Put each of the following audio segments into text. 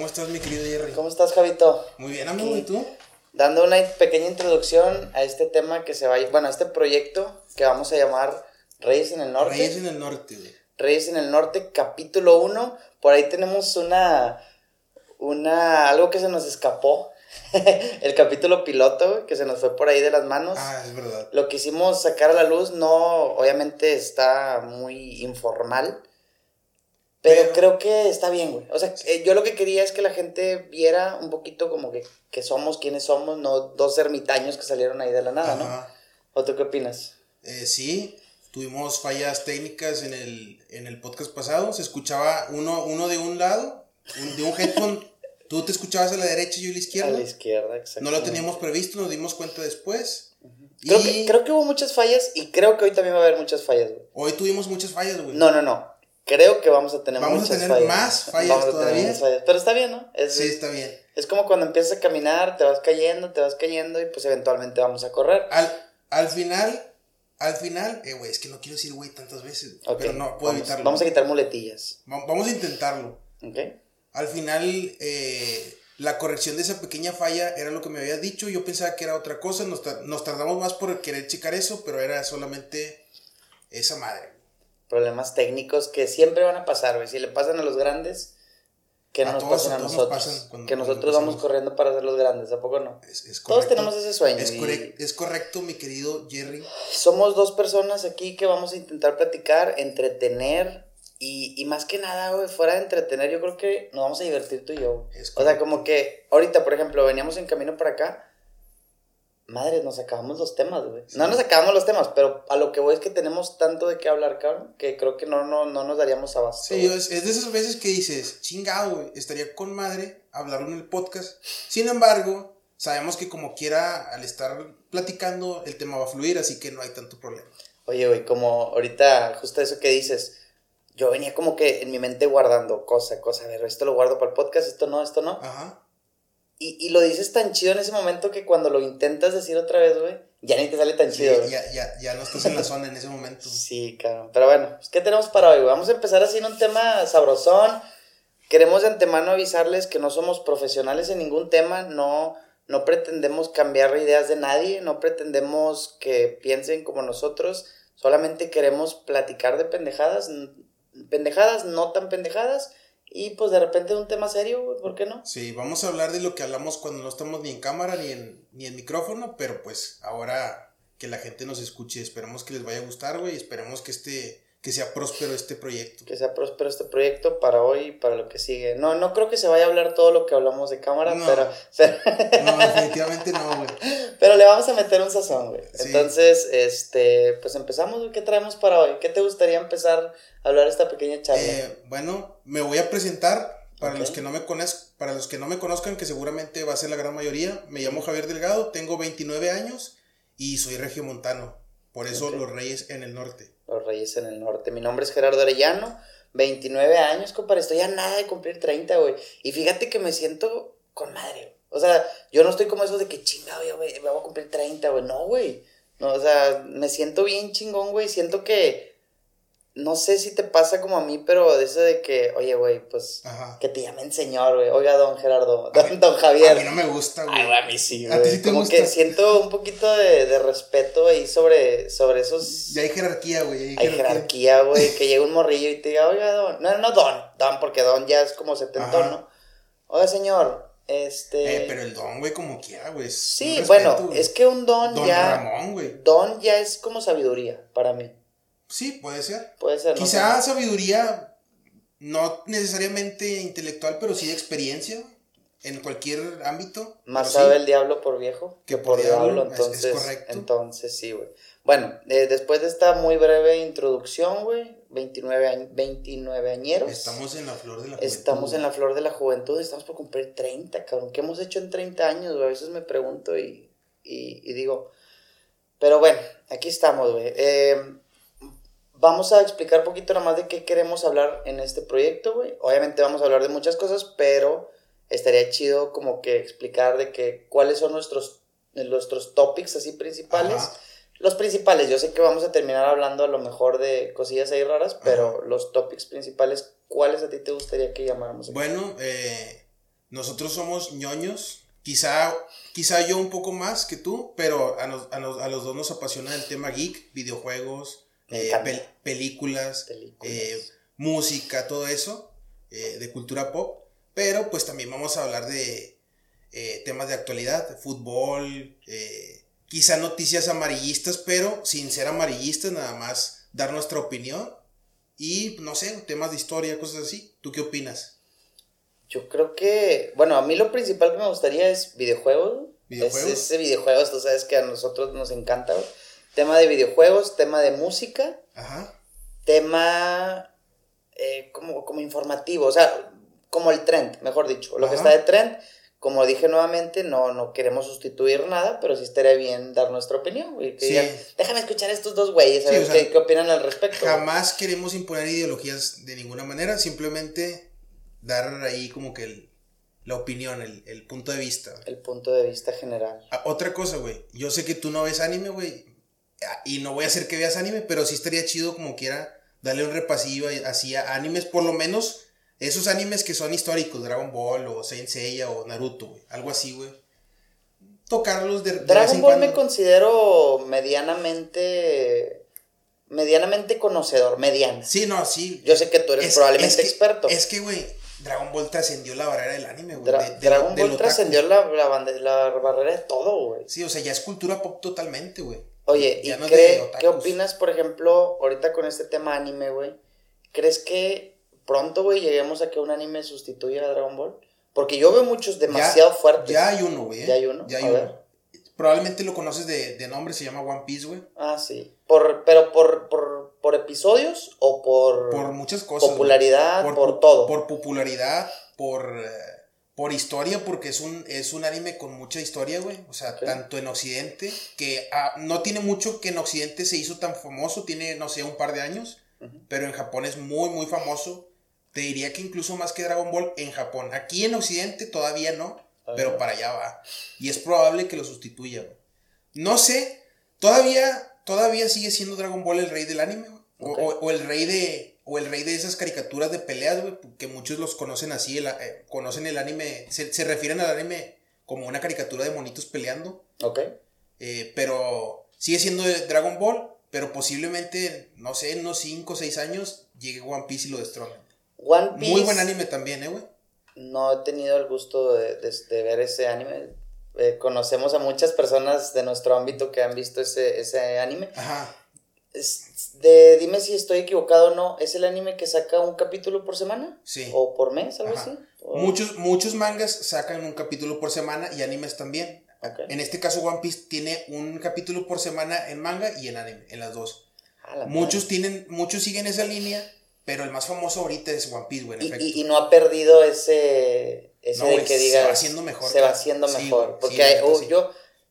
¿Cómo estás, mi querido Jerry? ¿Cómo estás, Javito? Muy bien, amigo, ¿y tú? Dando una pequeña introducción a este tema que se va a bueno, a este proyecto que vamos a llamar Reyes en el Norte. Reyes en el Norte, güey. Reyes en el Norte, capítulo 1. Por ahí tenemos una, una, algo que se nos escapó. el capítulo piloto, que se nos fue por ahí de las manos. Ah, es verdad. Lo quisimos sacar a la luz, no, obviamente está muy informal. Pero, Pero- creo que está bien, güey. O sea, eh, yo lo que quería es que la gente viera un poquito como que, que somos quienes somos, no dos ermitaños que salieron ahí de la nada, ¿no? Ajá. ¿O tú qué opinas? Eh, sí, tuvimos fallas técnicas en el, en el podcast pasado. Se escuchaba uno, uno de un lado, un- de un headphone. Tú te escuchabas a la derecha y yo a la A izquierda. la izquierda, exacto. No lo teníamos previsto, nos dimos cuenta después. Creo, y que, creo que hubo muchas fallas y creo que hoy también va a haber muchas fallas, güey. hoy tuvimos muchas fallas, güey. No, no, no. Creo que vamos a tener Vamos a tener fallas. más fallas Vamos a tener todavía. fallas. Pero está bien, ¿no? Es, Sí, está bien. es como cuando empiezas a caminar, te vas cayendo, te vas cayendo y pues eventualmente vamos a correr. Al, al final, al final, eh, güey, es que no quiero decir güey tantas veces, pero no puedo vamos, evitarlo. Vamos a quitar muletillas. Va- vamos a intentarlo. ¿Ok? Al final, eh, la corrección de esa pequeña falla era lo que me había dicho. Yo pensaba que era otra cosa. Nos, nos tardamos más por querer checar eso, pero era solamente esa madre. Problemas técnicos que siempre van a pasar, güey. Si le pasan a los grandes, que no A nos todos- pasen a a nos nosotros. cuando- que nosotros vamos corriendo para ser los grandes, ¿a poco no? Es, es Todos correcto. tenemos ese sueño. Es, y correc- es correcto, mi querido Jerry. Somos dos personas aquí que vamos a intentar platicar, entretener y, y más que nada, güey, fuera de entretener, yo creo que nos vamos a divertir tú y yo. O sea, correcto. como que ahorita, por ejemplo, veníamos en camino para acá. Madre, nos acabamos los temas, güey. Sí. No nos acabamos los temas, pero a lo que voy es que tenemos tanto de qué hablar, cabrón, que creo que no, no, no nos daríamos abasto. Sí, es, es de esas veces que dices, chingado, güey, estaría con madre hablarlo en el podcast. Sin embargo, sabemos que como quiera, al estar platicando, el tema va a fluir, así que no hay tanto problema. Oye, güey, como ahorita, justo eso que dices, yo venía como que en mi mente guardando cosa, cosa, a ver, esto lo guardo para el podcast, esto no, esto no. Ajá. Y, y lo dices tan chido en ese momento que cuando lo intentas decir otra vez, güey, ya ni te sale tan Sí, chido, ya, ya, ya no estás en la zona en ese momento. Sí, cabrón. Pero bueno, pues, ¿qué tenemos para hoy? Vamos a empezar así en un tema sabrosón. Queremos de antemano avisarles que no somos profesionales en ningún tema, no, no pretendemos cambiar ideas de nadie, no pretendemos que piensen como nosotros, solamente queremos platicar de pendejadas, pendejadas, no tan pendejadas, y pues de repente un tema serio, ¿por qué no? Sí, vamos a hablar de lo que hablamos cuando no estamos ni en cámara ni en, ni en micrófono, pero pues ahora que la gente nos escuche, esperemos que les vaya a gustar, güey, esperemos que este, que sea próspero este proyecto. Que sea próspero este proyecto para hoy y para lo que sigue. No, no creo que se vaya a hablar todo lo que hablamos de cámara, No. pero, pero, No, definitivamente no, güey. pero le vamos a meter un sazón, güey. Sí. Entonces, este, pues empezamos, güey. ¿Qué traemos para hoy? ¿Qué te gustaría empezar a hablar esta pequeña charla? Eh, bueno, me voy a presentar para los que no me conozcan, para los que no me conozcan, que seguramente va a ser la gran mayoría. Me llamo Javier Delgado, tengo 29 años y soy regiomontano. Por eso los Reyes en el norte. Los Reyes en el Norte. Mi nombre es Gerardo Arellano, 29 años, compadre. Estoy a nada de cumplir 30, güey. Y fíjate que me siento con madre. O sea, yo no estoy como eso de que chingado, güey, me voy a cumplir 30, güey. No, güey. No, o sea, me siento bien chingón, güey. Siento que. No sé si te pasa como a mí, pero de eso de que, oye, güey, pues. Ajá. Que te llamen señor, güey. Oiga, don Gerardo. Don, mí- don Javier. A mí no me gusta, güey. Ay, güey, a mí sí, ¿A ti güey. sí te como gusta? que siento un poquito de, de respeto ahí sobre, sobre esos. Ya hay jerarquía, güey. Hay, jerarquía, güey, que llega un morrillo y te diga, oiga, don. No, no, don, don, porque don ya es como setentón, Ajá. ¿no? Oiga, señor, este. Eh, pero el don, güey, como quiera, güey. sí, respeto, bueno, güey. es que un don, Don ya. Ramón, güey. Don ya es como sabiduría para mí. Sí, puede ser. Puede ser, ¿no? Quizá sabiduría, no necesariamente intelectual, pero sí de experiencia, en cualquier ámbito. Más sí. sabe el diablo por viejo que, Que por diablo, diablo, es- es entonces, correcto. entonces sí, güey. Bueno, eh, después de esta muy breve introducción, güey, 29, añ- 29 añeros. Estamos en la flor de la juventud. Estamos en la flor de la juventud, estamos por cumplir 30, cabrón. ¿Qué hemos hecho en 30 años, güey? A veces me pregunto y, y, y digo. Pero bueno, aquí estamos, güey. Eh, vamos a explicar un poquito nada más de qué queremos hablar en este proyecto, güey. Obviamente vamos a hablar de muchas cosas, pero estaría chido como que explicar de que cuáles son nuestros, nuestros topics así principales. Ajá. Los principales, yo sé que vamos a terminar hablando a lo mejor de cosillas ahí raras, pero los topics principales, ¿cuáles a ti te gustaría que llamáramos? aquí? Bueno, eh, nosotros somos ñoños. Quizá, quizá yo un poco más que tú, pero a, nos- a nos- a los dos nos apasiona el tema geek, videojuegos, eh, pel- películas, Películas. eh, música, todo eso, eh, de cultura pop. Pero pues también vamos a hablar de temas de actualidad, fútbol, quizá noticias amarillistas, pero sin ser amarillistas, nada más dar nuestra opinión. Y no sé, temas de historia, cosas así. ¿Tú qué opinas? Yo creo que, bueno, a mí lo principal que me gustaría es videojuegos. ¿Videojuegos? Es ese videojuegos, tú sabes que a nosotros nos encanta, güey. Tema de videojuegos, tema de música, Ajá. tema eh, como, como informativo, o sea, como el trend, mejor dicho, lo que está de trend. Como dije nuevamente, no, no queremos sustituir nada, pero sí estaría bien dar nuestra opinión, güey. Que Sí. digan, déjame escuchar a estos dos güeyes, a Sí, ver o sea, qué, qué opinan al respecto. güey". Jamás queremos imponer ideologías de ninguna manera, simplemente dar ahí como que el- la opinión, el, el punto de vista. El punto de vista general. Ah, Otra cosa, güey. Yo sé que tú no ves anime, güey. Y no voy a hacer que veas anime, pero sí estaría chido como quiera darle un repasillo así a animes, por lo menos esos animes que son históricos, Dragon Ball o Saint Seiya o Naruto, güey. Algo así, güey. Tocarlos de, de Dragon Ball cuando. me considero medianamente medianamente conocedor, mediano. Sí, no, sí. Yo sé que tú eres Es- probablemente es que- experto. Es que, güey, Dragon Ball trascendió la barrera del anime, güey. Dra- de- de- Dragon Ball trascendió la, la, la barrera de todo, güey. Sí, o sea, ya es cultura pop totalmente, güey. Oye, ¿y no cree- qué opinas, por ejemplo, ahorita con este tema anime, güey? ¿Crees que pronto, güey, lleguemos a que un anime sustituya a Dragon Ball? Porque yo veo muchos demasiado fuertes. Ya hay uno, güey. ¿eh? ¿Ya hay uno? Ya hay A uno. ver. Probablemente lo conoces de, de nombre, se llama One Piece, güey. Ah, sí. Por, ¿Pero por, por, por episodios o por, Por muchas cosas. popularidad, por, todo? Por popularidad, por, eh, por historia, porque es un, es un anime con mucha historia, güey. O sea, tanto en Occidente, que ah, no tiene mucho que en Occidente se hizo tan famoso, tiene, no sé, un par de años, pero en Japón es muy, muy famoso. Te diría que incluso más que Dragon Ball en Japón. Aquí en Occidente todavía no, Ah. pero para allá va. Y es probable que lo sustituya, güey. No sé, todavía, todavía sigue siendo Dragon Ball el rey del anime, o el rey de. O el rey de esas caricaturas de peleas, güey. Que muchos los conocen así. el- eh, conocen el anime. Se, se refieren al anime como una caricatura de monitos peleando. Ok. eh, pero sigue siendo de Dragon Ball. Pero posiblemente, no sé, en unos 5 o 6 años llegue One Piece y lo destrone. One Piece. Muy buen anime también, eh, güey. No he tenido el gusto de, de- de ver ese anime. Eh, conocemos a muchas personas de nuestro ámbito que han visto ese, ese anime. Ajá. Es- de, dime si estoy equivocado o no. ¿Es el anime que saca un capítulo por semana? Sí. ¿O por mes, algo Ajá. así? O- Muchos, muchos mangas sacan un capítulo por semana y animes también. En este caso, One Piece tiene un capítulo por semana en manga y en anime, en las dos. La Muchos madre. tienen, muchos siguen esa línea, pero el más famoso ahorita es One Piece, güey, en Y, efecto. y- y no ha perdido ese, ese No, de güey, que se diga. va haciendo mejor, Se va haciendo mejor. porque sí, hay- oh, sí. yo,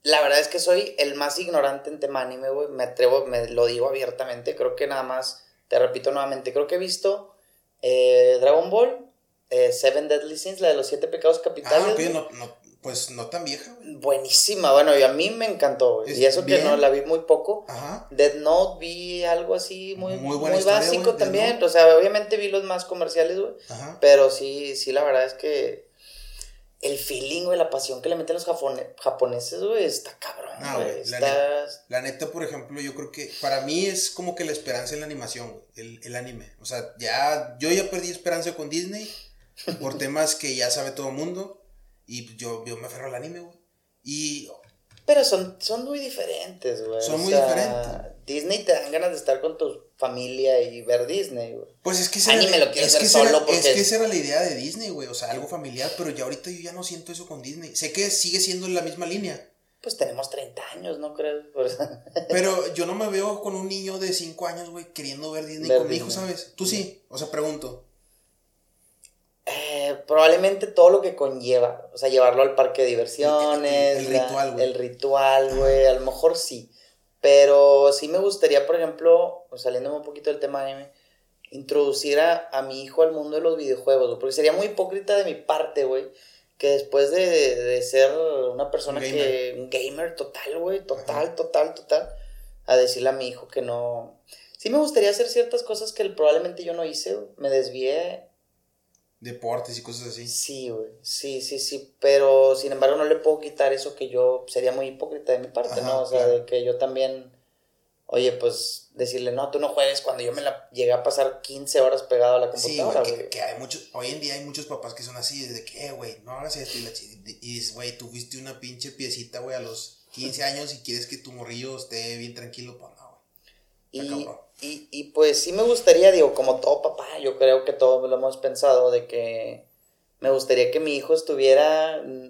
la verdad es que soy el más ignorante en tema anime, güey. Me atrevo, me lo digo abiertamente. Creo que nada más, te repito nuevamente, creo que he visto eh, Dragon Ball, eh, Seven Deadly Sins, la de los siete pecados capitales. Ah, no, no, pues no tan vieja, güey. Buenísima, bueno, y a mí me encantó, güey. Es Y eso que no la vi muy poco. Ajá. Dead Note vi algo así muy, Muy muy, buena historia, básico también. O sea, obviamente vi los más comerciales, güey. Pero sí, sí, la verdad es que el feeling, güey, la pasión que le meten los japone- japoneses, güey, está cabrón, Ah, güey. la está... La neta, por ejemplo, yo creo que para mí es como que la esperanza en la animación, güey, el, el anime. O sea, ya, yo ya perdí esperanza con Disney por temas que ya sabe todo el mundo. Y yo, yo me aferro al anime, güey. Y Pero son, son muy diferentes, güey. Son O muy sea, diferentes. Disney te dan ganas de estar con tu familia y ver Disney, güey. Pues es que esa Anime era, lo es ver que esa era- solo porque es que es- esa era la idea de Disney, güey. O sea, algo familiar, pero ya ahorita yo ya no siento eso con Disney. Sé que sigue siendo la misma línea. Pues tenemos 30 años, ¿no crees? Pero yo no me veo con un niño de 5 años, güey, queriendo ver Disney Ver con mi hijo, Disney. ¿sabes? Tú sí. O sea, pregunto. Eh, probablemente todo lo que conlleva, o sea, llevarlo al parque de diversiones, El- el- el la- ritual, güey. el ritual, güey, a lo mejor sí, pero sí me gustaría, por ejemplo, saliéndome un poquito del tema anime, introducir a, a mi hijo al mundo de los videojuegos, güey, porque sería muy hipócrita de mi parte, güey, que después de, de ser una persona Un que, un gamer total, güey, total, total, total, a decirle a mi hijo que no, sí me gustaría hacer ciertas cosas que probablemente yo no hice, me desvié deportes y cosas así. Sí, güey. Sí, sí, sí. Pero sin embargo no le puedo quitar eso que yo sería muy hipócrita de mi parte, Ajá, ¿no? O sea, claro. de que yo también, oye, pues decirle, no, tú no juegues cuando yo me la llegué a pasar 15 horas pegado a la Sí, computadora, güey, güey. que, que hay muchos, hoy en día hay muchos papás que son así, de que, eh, güey, no hagas esto y la Y dices, güey, tú fuiste una pinche piecita, güey, a los 15 años y quieres que tu morrillo esté bien tranquilo, pues no, güey. Y, cabrón. Y, y pues sí me gustaría, digo, como todo papá, yo creo que todos lo hemos pensado, de que me gustaría que mi hijo estuviera mm,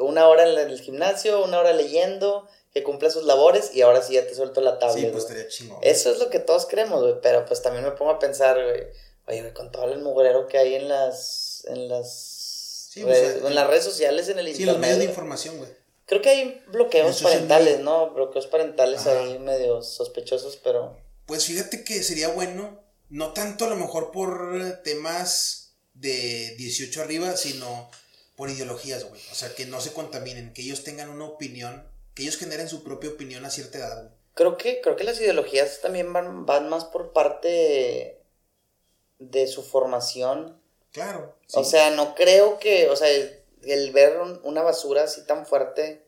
una hora en el gimnasio, una hora leyendo, que cumpla sus labores y ahora sí ya te suelto la tablet. Sí, pues estaría chingón. Eso es lo que todos creemos, güey, pero pues también me pongo a pensar, güey, oye, güey, con todo el mugrero que hay en las, en las, Sí, pues, redes- en las redes sociales, en el Sí, internet. los medios de información, güey. Creo que hay bloqueos parentales. ¿no? Bloqueos parentales Ajá. ahí medio sospechosos, pero... Pues fíjate que sería bueno, no tanto a lo mejor por temas de 18 arriba, sino por ideologías, güey. O sea, que no se contaminen, que ellos tengan una opinión, que ellos generen su propia opinión a cierta edad, güey. Creo que, creo que las ideologías también van, van más por parte de su formación. Claro. O sea, no creo que, o sea, el ver un- una basura así tan fuerte,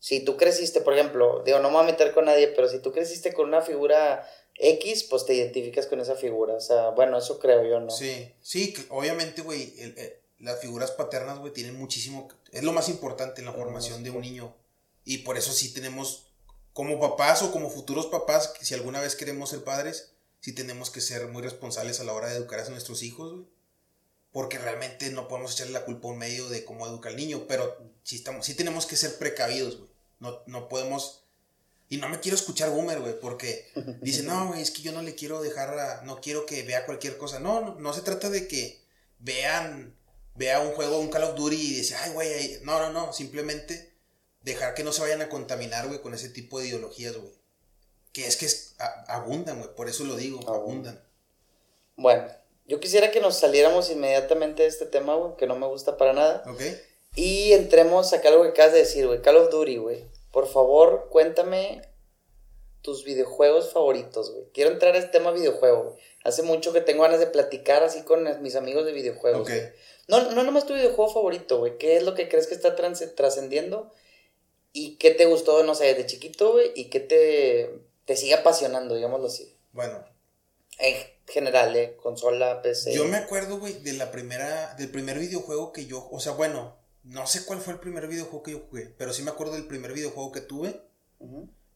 si tú creciste, por ejemplo, digo, no me voy a meter con nadie, pero si tú creciste con una figura X, pues te identificas con esa figura. O sea, bueno, eso creo yo, ¿no? Sí, sí, que obviamente, güey, el- las figuras paternas, güey, tienen muchísimo, es lo más importante en la formación de un niño. Y por eso sí tenemos, como papás o como futuros papás, si alguna vez queremos ser padres, sí tenemos que ser muy responsables a la hora de educar a nuestros hijos, güey. Porque realmente no podemos echarle la culpa a un medio de cómo educa al niño, pero sí, estamos, sí tenemos que ser precavidos, güey. No, no podemos... Y no me quiero escuchar boomer, güey, porque dice, no, güey, es que yo no le quiero dejar, a- no quiero que vea cualquier cosa. No, no, no se trata de que vean, vea un juego, un Call of Duty y dice, ay, güey, ay". no, no, no, simplemente dejar que no se vayan a contaminar, güey, con ese tipo de ideologías, güey. Que es que es, a- abundan, güey, por eso lo digo, abundan. Bueno, yo quisiera que nos saliéramos inmediatamente de este tema, güey, que no me gusta para nada. ¿Ok? Y entremos a algo que acabas de decir, güey, Call of Duty, güey. Por favor, cuéntame tus videojuegos favoritos, güey. Quiero entrar a este tema videojuego, güey. Hace mucho que tengo ganas de platicar así con mis amigos de videojuegos. Ok. güey. No, no nomás tu videojuego favorito, güey. ¿Qué es lo que crees que está trascendiendo? ¿Y qué te gustó, no sé, de chiquito, güey? ¿Y qué te, te sigue apasionando, digámoslo así? Bueno, En general, ¿eh? Consola, PC. yo me acuerdo, güey, de la primera, del primer videojuego que yo, o sea, bueno, no sé cuál fue el primer videojuego que yo jugué, pero sí me acuerdo del primer videojuego que tuve.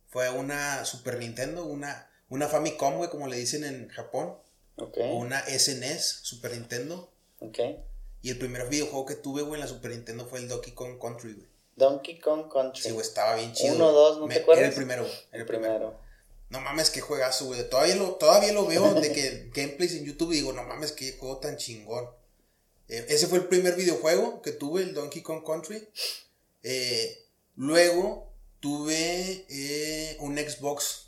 Fue una Super Nintendo, una, una Famicom, güey, como le dicen en Japón. O una SNES, Super Nintendo. Y el primer videojuego que tuve, güey, en la Super Nintendo fue el Donkey Kong Country, güey. Donkey Kong Country. Sí, güey, estaba bien chido. Uno, dos, ¿no Me- te acuerdas? Era el primero, güey. Era el el primero. primero. No mames, qué juegazo, güey. Todavía lo, todavía lo veo de que gameplays en YouTube y digo, no mames, qué juego tan chingón. Eh, ese fue el primer videojuego que tuve, el Donkey Kong Country. Eh, luego tuve eh, un Xbox.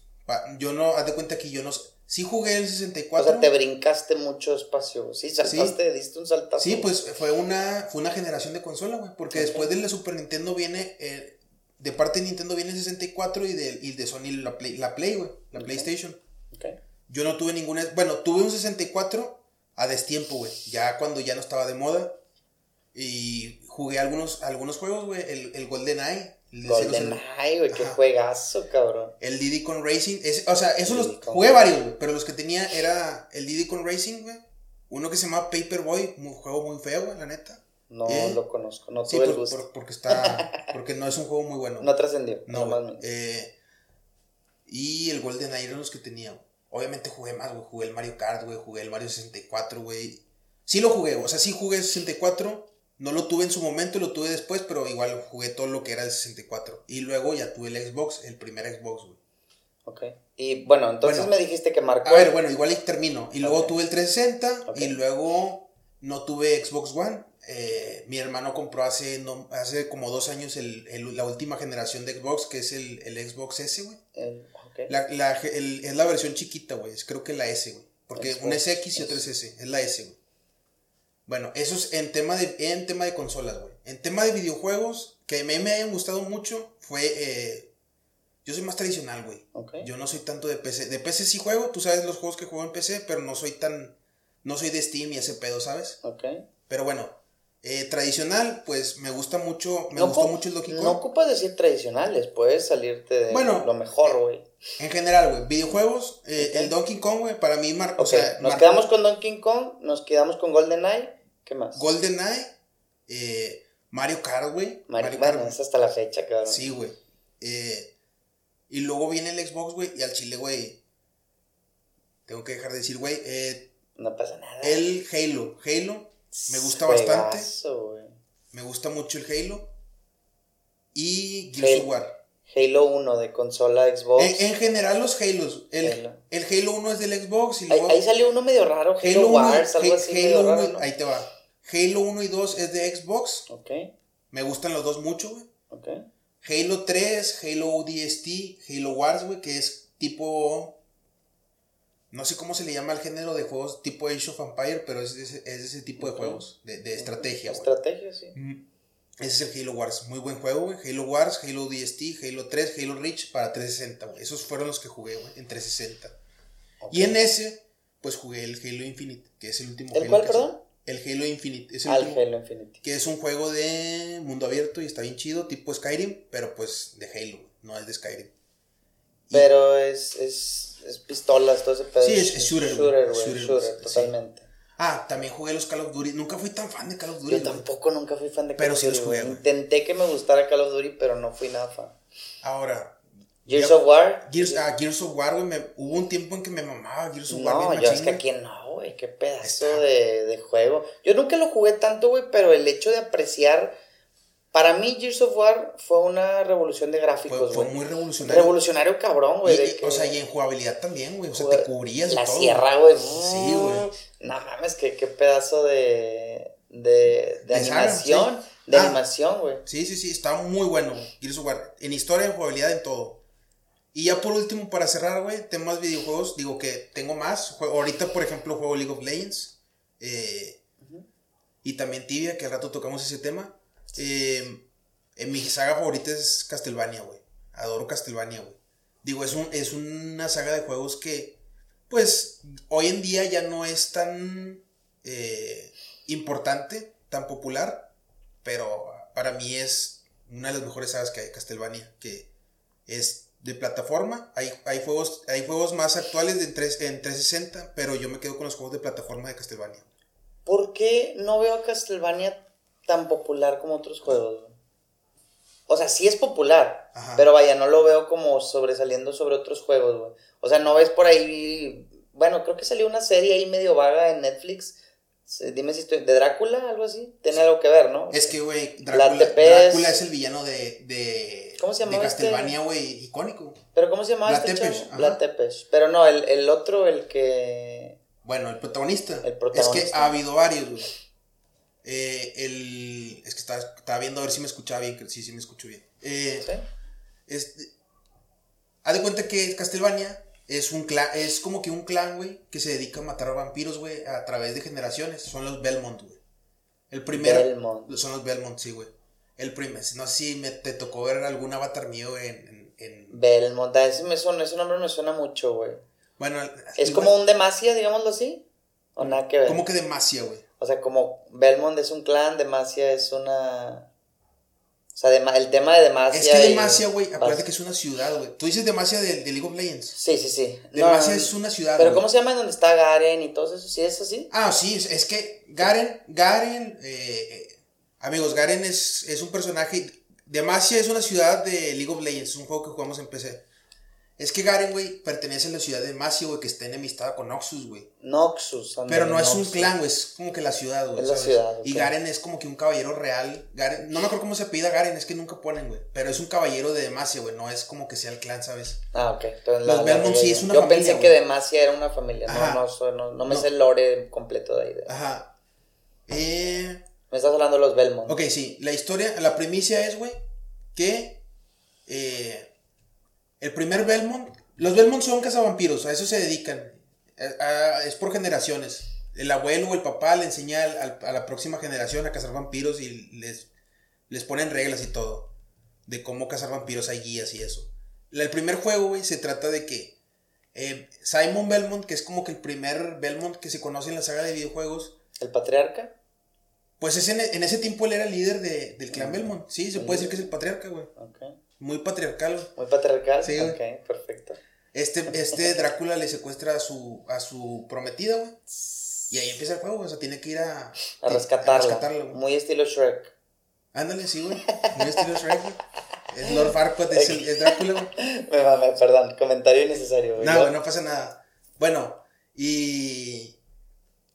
Yo no, haz de cuenta que yo no. Sí jugué el O 64. sea, te brincaste mucho espacio. Sí, saltaste, diste un saltazo. Sí, pues fue una, fue una generación de consola, güey. Porque después de la Super Nintendo viene. eh, de parte de Nintendo viene el 64 y de, y de Sony la Play, la Play, güey. La. PlayStation. Ok. Yo no tuve ninguna. Bueno, tuve un 64 a destiempo, güey. Ya cuando ya no estaba de moda. Y jugué algunos, algunos juegos, güey. El, el Golden Eye. El Golden 00 Eye, güey, qué juegazo, cabrón. El Diddy Con Racing. ese- o sea, esos los jugué varios, güey. Pero los que tenía era el Diddy Con Racing, güey. Uno que se llama Paperboy. Un juego muy feo, güey, la neta. No ¿Eh? lo conozco, no Sí, tuve por- el gusto. por- porque está. Porque no es un juego muy bueno. No trascendió. No, Eh, y el Golden Eye eran los que tenía. güey. Obviamente jugué más, güey. Jugué el Mario Kart, güey. Jugué el Mario 64, güey. Sí lo jugué, o sea, sí jugué el 64. No lo tuve en su momento, lo tuve después, pero igual jugué todo lo que era el 64. Y luego ya tuve el Xbox, el primer Xbox, güey. Ok. Y bueno, entonces Bueno. me dijiste que marcó. A ver, bueno, igual ahí termino. Y luego tuve el 360 Ok. y luego no tuve Xbox One. Eh, mi hermano compró hace, no, hace como dos años el, el- la última generación de Xbox, que es el, el Xbox S, güey. El- La, la- el- es la versión chiquita, güey. Es creo que la S, güey. Porque Xbox una es X y otra es S. Es la S, güey. Bueno, eso es en tema de, en tema de consolas, güey. En tema de videojuegos, que a mí me hayan gustado mucho, fue... eh, yo soy más tradicional, güey. Ok. Yo no soy tanto de PC. De PC sí juego, tú sabes los juegos que juego en PC, pero no soy tan... No soy de Steam y ese pedo, ¿sabes? Ok. Pero bueno, eh, tradicional, pues me gusta mucho, me No gustó mucho el Donkey Kong. No ocupas decir tradicionales, puedes salirte de Bueno. lo mejor, güey. En general, güey, videojuegos, eh, el Donkey Kong, güey, para mí marcó, o sea, nos marcó quedamos con Donkey Kong, nos quedamos con GoldenEye, ¿qué más? GoldenEye, eh, Mario Kart, güey. Mario, Mario bueno, Kart, es hasta la fecha, cabrón. sí, güey. Eh, y luego viene el Xbox, güey, y al chile, güey, tengo que dejar de decir, güey, eh, No pasa nada. el Halo, Halo, me gusta bastante. Me gusta mucho el Halo. Y Gears Halo. of War. Halo 1 de consola Xbox. En, en general los Halos. El Halo. El Halo 1 es del Xbox y ahí, luego ahí salió uno medio raro, Halo, Halo 1, Wars, algo Ha- así Halo medio 1 raro, ¿no? ahí te va. Halo 1 y 2 es de Xbox. Ok, Me gustan los dos mucho, güey. ok. Halo 3, Halo ODST, Halo Wars, güey, que es tipo no sé cómo se le llama al género de juegos tipo Age of Empire, pero es, ese- es ese tipo de juegos de, de estrategia. Estrategia, sí. Ese es el Halo Wars. Muy buen juego, güey. Halo Wars, Halo DST, Halo 3, Halo Reach para 360, güey. Esos fueron los que jugué, güey, en 360. Ok. Y en ese, pues jugué el Halo Infinite, que es el último ¿El Halo cuál, perdón? El Halo Infinite. Es el Al último, Halo Infinity. Que es un juego de mundo abierto y está bien chido, tipo Skyrim, pero pues de Halo, no es de Skyrim. Y- Pero es, es, es pistolas, todo ese pedo. Sí, es- es shooter. Shooter, güey. Shooter, Shooter, sí. totalmente. Ah, también jugué los Call of Duty. Nunca fui tan fan de Call of Duty. Yo tampoco nunca fui fan de Call Pero of sí los Duty, jugué. Intenté que me gustara Call of Duty, pero no fui nada fan. Ahora, Gears Ya- of War. Gears, ah, Gears of War, güey, hubo un tiempo en que me mamaba Gears of War. No, yo es que aquí no, güey. Qué pedazo de, de juego. Yo nunca lo jugué tanto, güey, pero el hecho de apreciar. Para mí, Gears of War fue una revolución de Fue, gráficos, fue güey. muy revolucionario. Revolucionario cabrón, güey. O sea, y en jugabilidad también, güey. O sea, te cubrías La todo. sierra, güey. Sí, güey. No mames, qué, qué pedazo de. de, de De saga, animación. sí. De Ah. animación, güey. Sí, sí, sí, está muy bueno, güey, Gears of War. En historia, en jugabilidad, en todo. Y ya por último, para cerrar, güey, temas videojuegos, digo que tengo más. Ahorita, por ejemplo, juego League of Legends. eh. Y también Tibia, que al rato tocamos ese tema. Eh, en mi saga favorita es Castlevania, güey. Adoro Castlevania, güey. Digo, es, un, es una saga de juegos que, pues, hoy en día ya no es tan eh, importante, tan popular, pero para mí es una de las mejores sagas que hay, Castlevania, que es de plataforma. Hay, hay, juegos, hay juegos más actuales de en, tres- en 360, pero yo me quedo con los juegos de plataforma de Castlevania. ¿Por qué no veo a Castlevania tan popular como otros juegos? O sea, sí es popular, Ajá. pero vaya, no lo veo como sobresaliendo sobre otros juegos, güey. O sea, no ves por ahí. Bueno, creo que salió una serie ahí medio vaga en Netflix. Dime si estoy. ¿De Drácula? Algo así. Tiene algo que ver, ¿no? Es que, güey, La Drácula. Drácula es el villano de, de, ¿Cómo se de llamaba este? Castlevania, güey, icónico. Pero ¿cómo se llamaba este Tepes. Vlad Tepes. Pero no, el, el otro, el que. Bueno, el protagonista. El protagonista. Es que ha habido varios, güey. Eh, el, es que estaba, estaba viendo a ver si me escuchaba bien, que sí, sí me escucho bien. Eh, ¿sí? Este, haz de cuenta que Castlevania es un clan, es como que un clan, güey, que se dedica a matar a vampiros, güey, a través de generaciones. Son los Belmont, güey. El primero. Belmont. Son los Belmont, sí, güey. El primer, no sé si me, te tocó ver algún avatar mío en, en, en- Belmont. Ese, me suena, ese nombre me suena mucho, güey. bueno, Es como un Demacia, digámoslo así. O nada que ver. como que Demacia, güey. O sea, como Belmont es un clan, Demacia es una. O sea, el tema de Demacia. Es que Demacia, güey, acuérdate que es una ciudad, güey. Tú dices Demacia de, de League of Legends. Sí, sí, sí. No, Demacia es una ciudad. Pero. ¿cómo se llama en donde está Garen y todo eso? ¿Sí es así? Ah, sí, es, es que Garen, Garen, eh, eh, amigos, Garen es, es un personaje. Demacia es una ciudad de League of Legends, es un juego que jugamos en PC. Es que Garen, güey, pertenece a la ciudad de Demacia, güey, que está enemistada con Noxus, güey. Noxus. Pero no es un clan, güey, es como que la ciudad, güey. Es la ciudad, Y. Garen es como que un caballero real. Garen, no me acuerdo cómo se pida Garen, es que nunca ponen, güey. Pero es un caballero de Demacia, güey, no es como que sea el clan, ¿sabes? Ah, ok. Entonces, Los Belmont sí es una Yo familia, pensé güey. que Demacia era una familia. Ajá. No, no, no, no me No. sé el lore completo de ahí. de- Ajá. Eh. Me estás hablando de los Belmont. Ok, sí, la historia, la primicia es, güey, que eh, el primer Belmont, los Belmont son cazavampiros, a eso se dedican, A- a- es por generaciones. El abuelo o el papá le enseña al- a la próxima generación a cazar vampiros y les, les ponen reglas y todo, de cómo cazar vampiros, hay guías y eso. El primer juego, güey, se trata de que eh, Simon Belmont, que es como que el primer Belmont que se conoce en la saga de videojuegos, ¿El patriarca? Pues es en, en ese tiempo él era líder de, del clan Belmont. Sí, se puede decir que es el patriarca, güey. Muy patriarcal. Muy patriarcal. Sí, güey. Ok, perfecto. Este, este Drácula le secuestra a su, a su prometida, güey. Y ahí empieza el juego, güey. O sea, tiene que ir a, A rescatarla. güey. Muy estilo Shrek. Ándale, sí, güey. Muy estilo Shrek, güey. Es Lord Farquaad, es, el- es Drácula, güey. Me mamé, perdón. Comentario innecesario, güey. No, Yo- güey, no pasa nada. Bueno, y.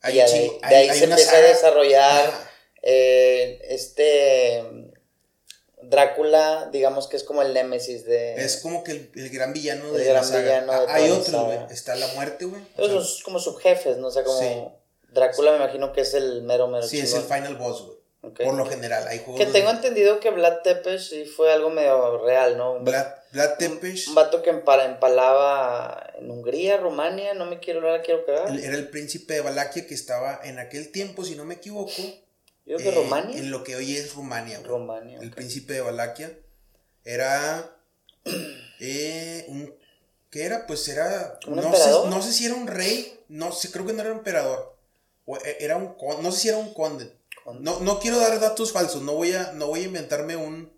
y ahí, de ahí se empieza a desarrollar Ajá. eh, este mm, Drácula, digamos que es como el némesis de... Es como que el, el gran villano El de gran la saga. villano de Ah, toda Hay otro, güey. Está la muerte, güey. Esos sea, son como subjefes, ¿no? O sea, como Sí. Drácula me imagino que es el mero mero sí, es el final boss, güey. Por lo general, hay juegos. Que de- tengo entendido que Vlad Tepes sí fue algo medio real, ¿no? Vlad, Vlad Tepes un vato que empala- empalaba en Hungría, Rumania, no me quiero, no la quiero cagar. era el príncipe de Valaquia que estaba en aquel tiempo, si no me equivoco. Yo creo que eh, Rumania. En lo que hoy es Rumania, güey. Rumania. El príncipe de Valaquia era eh, un ¿qué era? Pues era ¿Un no emperador? sé, no sé si era un rey, no sé, creo que no era emperador. O e- era un no sé si era un conde. Conde. No, no quiero dar datos falsos, no voy a no voy a inventarme un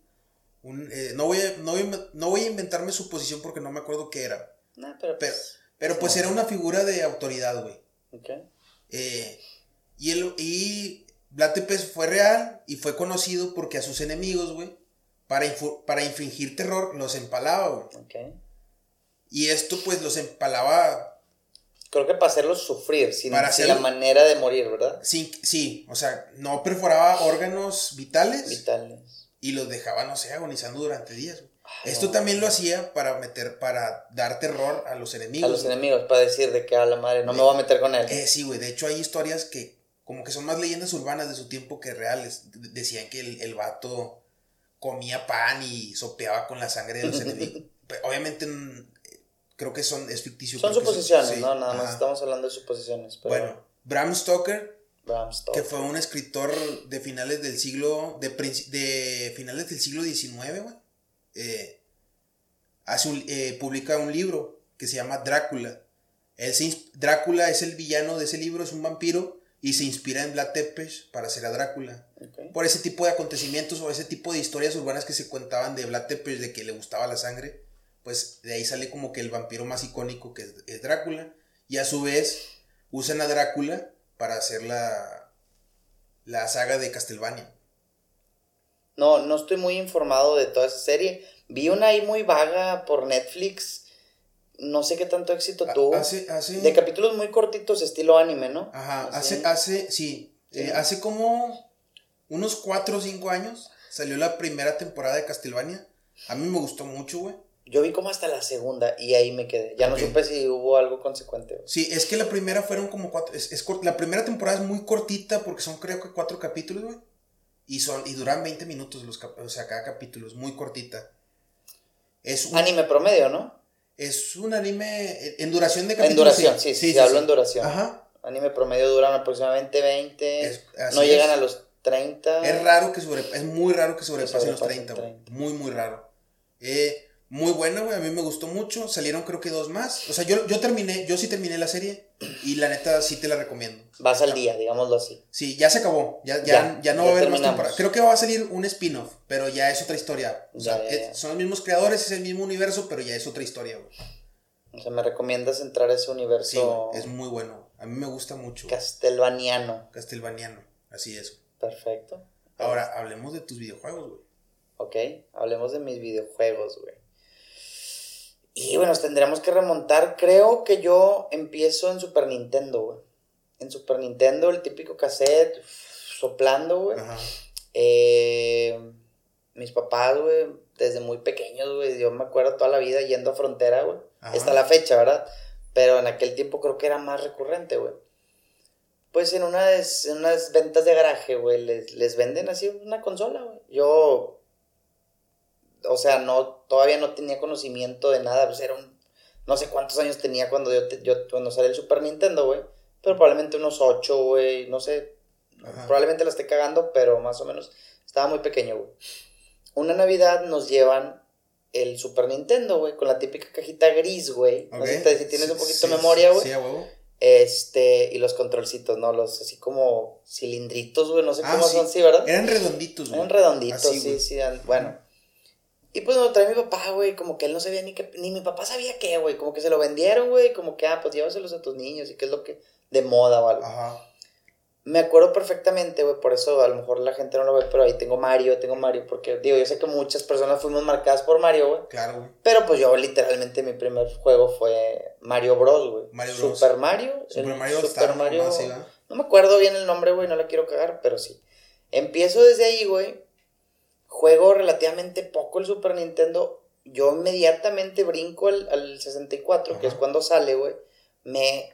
un, eh, no, voy a, no, voy a, no voy a inventarme su posición porque no me acuerdo qué era. Nah, pero, Pero, pues, pero pues era una figura de autoridad, güey. ok. Eh, y, el, y Vlad Tepes fue real y fue conocido porque a sus enemigos, güey, para, para infringir terror, los empalaba, güey. ok. Y esto, pues, los empalaba Creo que para hacerlos sufrir, sin, Para sin la manera de morir, ¿verdad? sin, sí, o sea, no perforaba órganos vitales Vitales. y los dejaba, no sé, agonizando durante días. güey. Ay, Esto no. también lo hacía para meter, para dar terror a los A enemigos. los güey. enemigos, para decir de que a la madre, no me voy a meter con él. Eh, sí, güey, de hecho hay historias que como que son más leyendas urbanas de su tiempo que reales. Decían que el, el vato comía pan y sopeaba con la sangre de los enemigos. Pe- Obviamente mm, creo que son, es ficticio. Son que suposiciones, sí, ¿no? Nada más ajá. estamos hablando de suposiciones. Pero Bueno, Bram Stoker, Bram que Stoker. fue un escritor de finales del siglo, de, de finales del siglo XIX, güey, eh, hace un- eh, publica un libro que se llama Drácula. Él se Drácula es el villano de ese libro, es un vampiro y se inspira en Vlad Tepes para hacer a Drácula. Por ese tipo de acontecimientos o ese tipo de historias urbanas que se cuentaban de Vlad Tepes, de que le gustaba la sangre, pues de ahí sale como que el vampiro más icónico que es, es Drácula. Y a su vez usan a Drácula para hacer la, la saga de Castlevania. No, no estoy muy informado de toda esa serie. Vi una ahí muy vaga por Netflix. No sé qué tanto éxito tuvo. Hace, hace, De capítulos muy cortitos, estilo anime, ¿no? ajá, Así. hace, hace, sí, Sí. eh, hace como unos 4 o 5 años salió la primera temporada de Castlevania. A mí me gustó mucho, güey. Yo vi como hasta la segunda y ahí me quedé. Ya no supe si hubo algo consecuente. güey. Sí, es que la primera fueron como cuatro. Es, es cort- la primera temporada es muy cortita porque son creo que cuatro capítulos, güey. Y son, y duran 20 minutos los o sea, cada capítulo, es muy cortita. Es un, Anime promedio, ¿no? Es un anime en- en duración de En capítulos. duración, sí, sí, se hablo en duración. Ajá. Anime promedio duran aproximadamente 20. Es- no llegan es. a los 30. Es raro que sobre, es muy raro que sobrepasen los sobrepasen 30, güey. 30. Muy, muy raro. Eh, muy buena, güey. A mí me gustó mucho. Salieron creo que dos más. O sea, yo, yo terminé, yo sí terminé la serie. Y la neta sí te la recomiendo. Vas al día, digámoslo así. Sí, ya se acabó. Ya, ya, Ya, ya no va a haber más temporada. Creo que va a salir un spin-off, pero ya es otra historia. O sea, es- son los mismos creadores, es el mismo universo, pero ya es otra historia, güey. O sea, me recomiendas entrar a ese Sí, universo güey, es muy bueno. A mí me gusta mucho. castelvaniano. Castlevaniano. Así es. Perfecto. Ahora, hablemos de tus videojuegos, güey. Ok, hablemos de mis videojuegos, güey. Y bueno, nos tendremos que remontar. Creo que yo empiezo en Super Nintendo, güey. En Super Nintendo, el típico cassette, soplando, güey. Eh, mis papás, güey, desde muy pequeños, güey. Yo me acuerdo toda la vida yendo a frontera, güey. Hasta la fecha, ¿verdad? Pero en aquel tiempo creo que era más recurrente, güey. Pues en unas, en unas ventas de garaje, güey, les, les venden así una consola, güey. Yo, o sea, no, todavía no tenía conocimiento de nada, pues era un, no sé cuántos años tenía cuando yo, te- yo cuando salió el Super Nintendo, güey. Pero probablemente unos ocho, güey, no sé, Ajá. probablemente la esté cagando, pero más o menos estaba muy pequeño, güey. Una Navidad nos llevan el Super Nintendo, güey, con la típica cajita gris, güey. No sé si te- si tienes Sí, un poquito de memoria, güey. Sí, a huevo. Este, y los controlcitos, ¿no? Los así como cilindritos, güey, no sé Ah, cómo sí. son, sí, ¿verdad? Eran redonditos, güey. Eran redonditos, Así, sí, sí, eran- bueno. Y pues me lo trae mi papá, güey, como que él no sabía ni qué, ni mi papá sabía qué, güey, como que se lo vendieron, güey, como que, ah, pues llévaselos a tus niños y qué es lo que, de moda o algo. Ajá. Me acuerdo perfectamente, güey, por eso a lo mejor la gente no lo ve, pero ahí tengo Mario, tengo Mario, porque digo, yo sé que muchas personas fuimos marcadas por Mario, güey. Claro, güey. Pero pues yo literalmente mi primer juego fue Mario Bros, güey. Mario Bros. Super Mario. Super Mario Super Star, Mario. nomás, sí, ¿verdad? no me acuerdo bien el nombre, güey, no la quiero cagar, pero sí. Empiezo desde ahí, güey. Juego relativamente poco el Super Nintendo. Yo inmediatamente brinco al, al 64, que es cuando sale, güey. Me,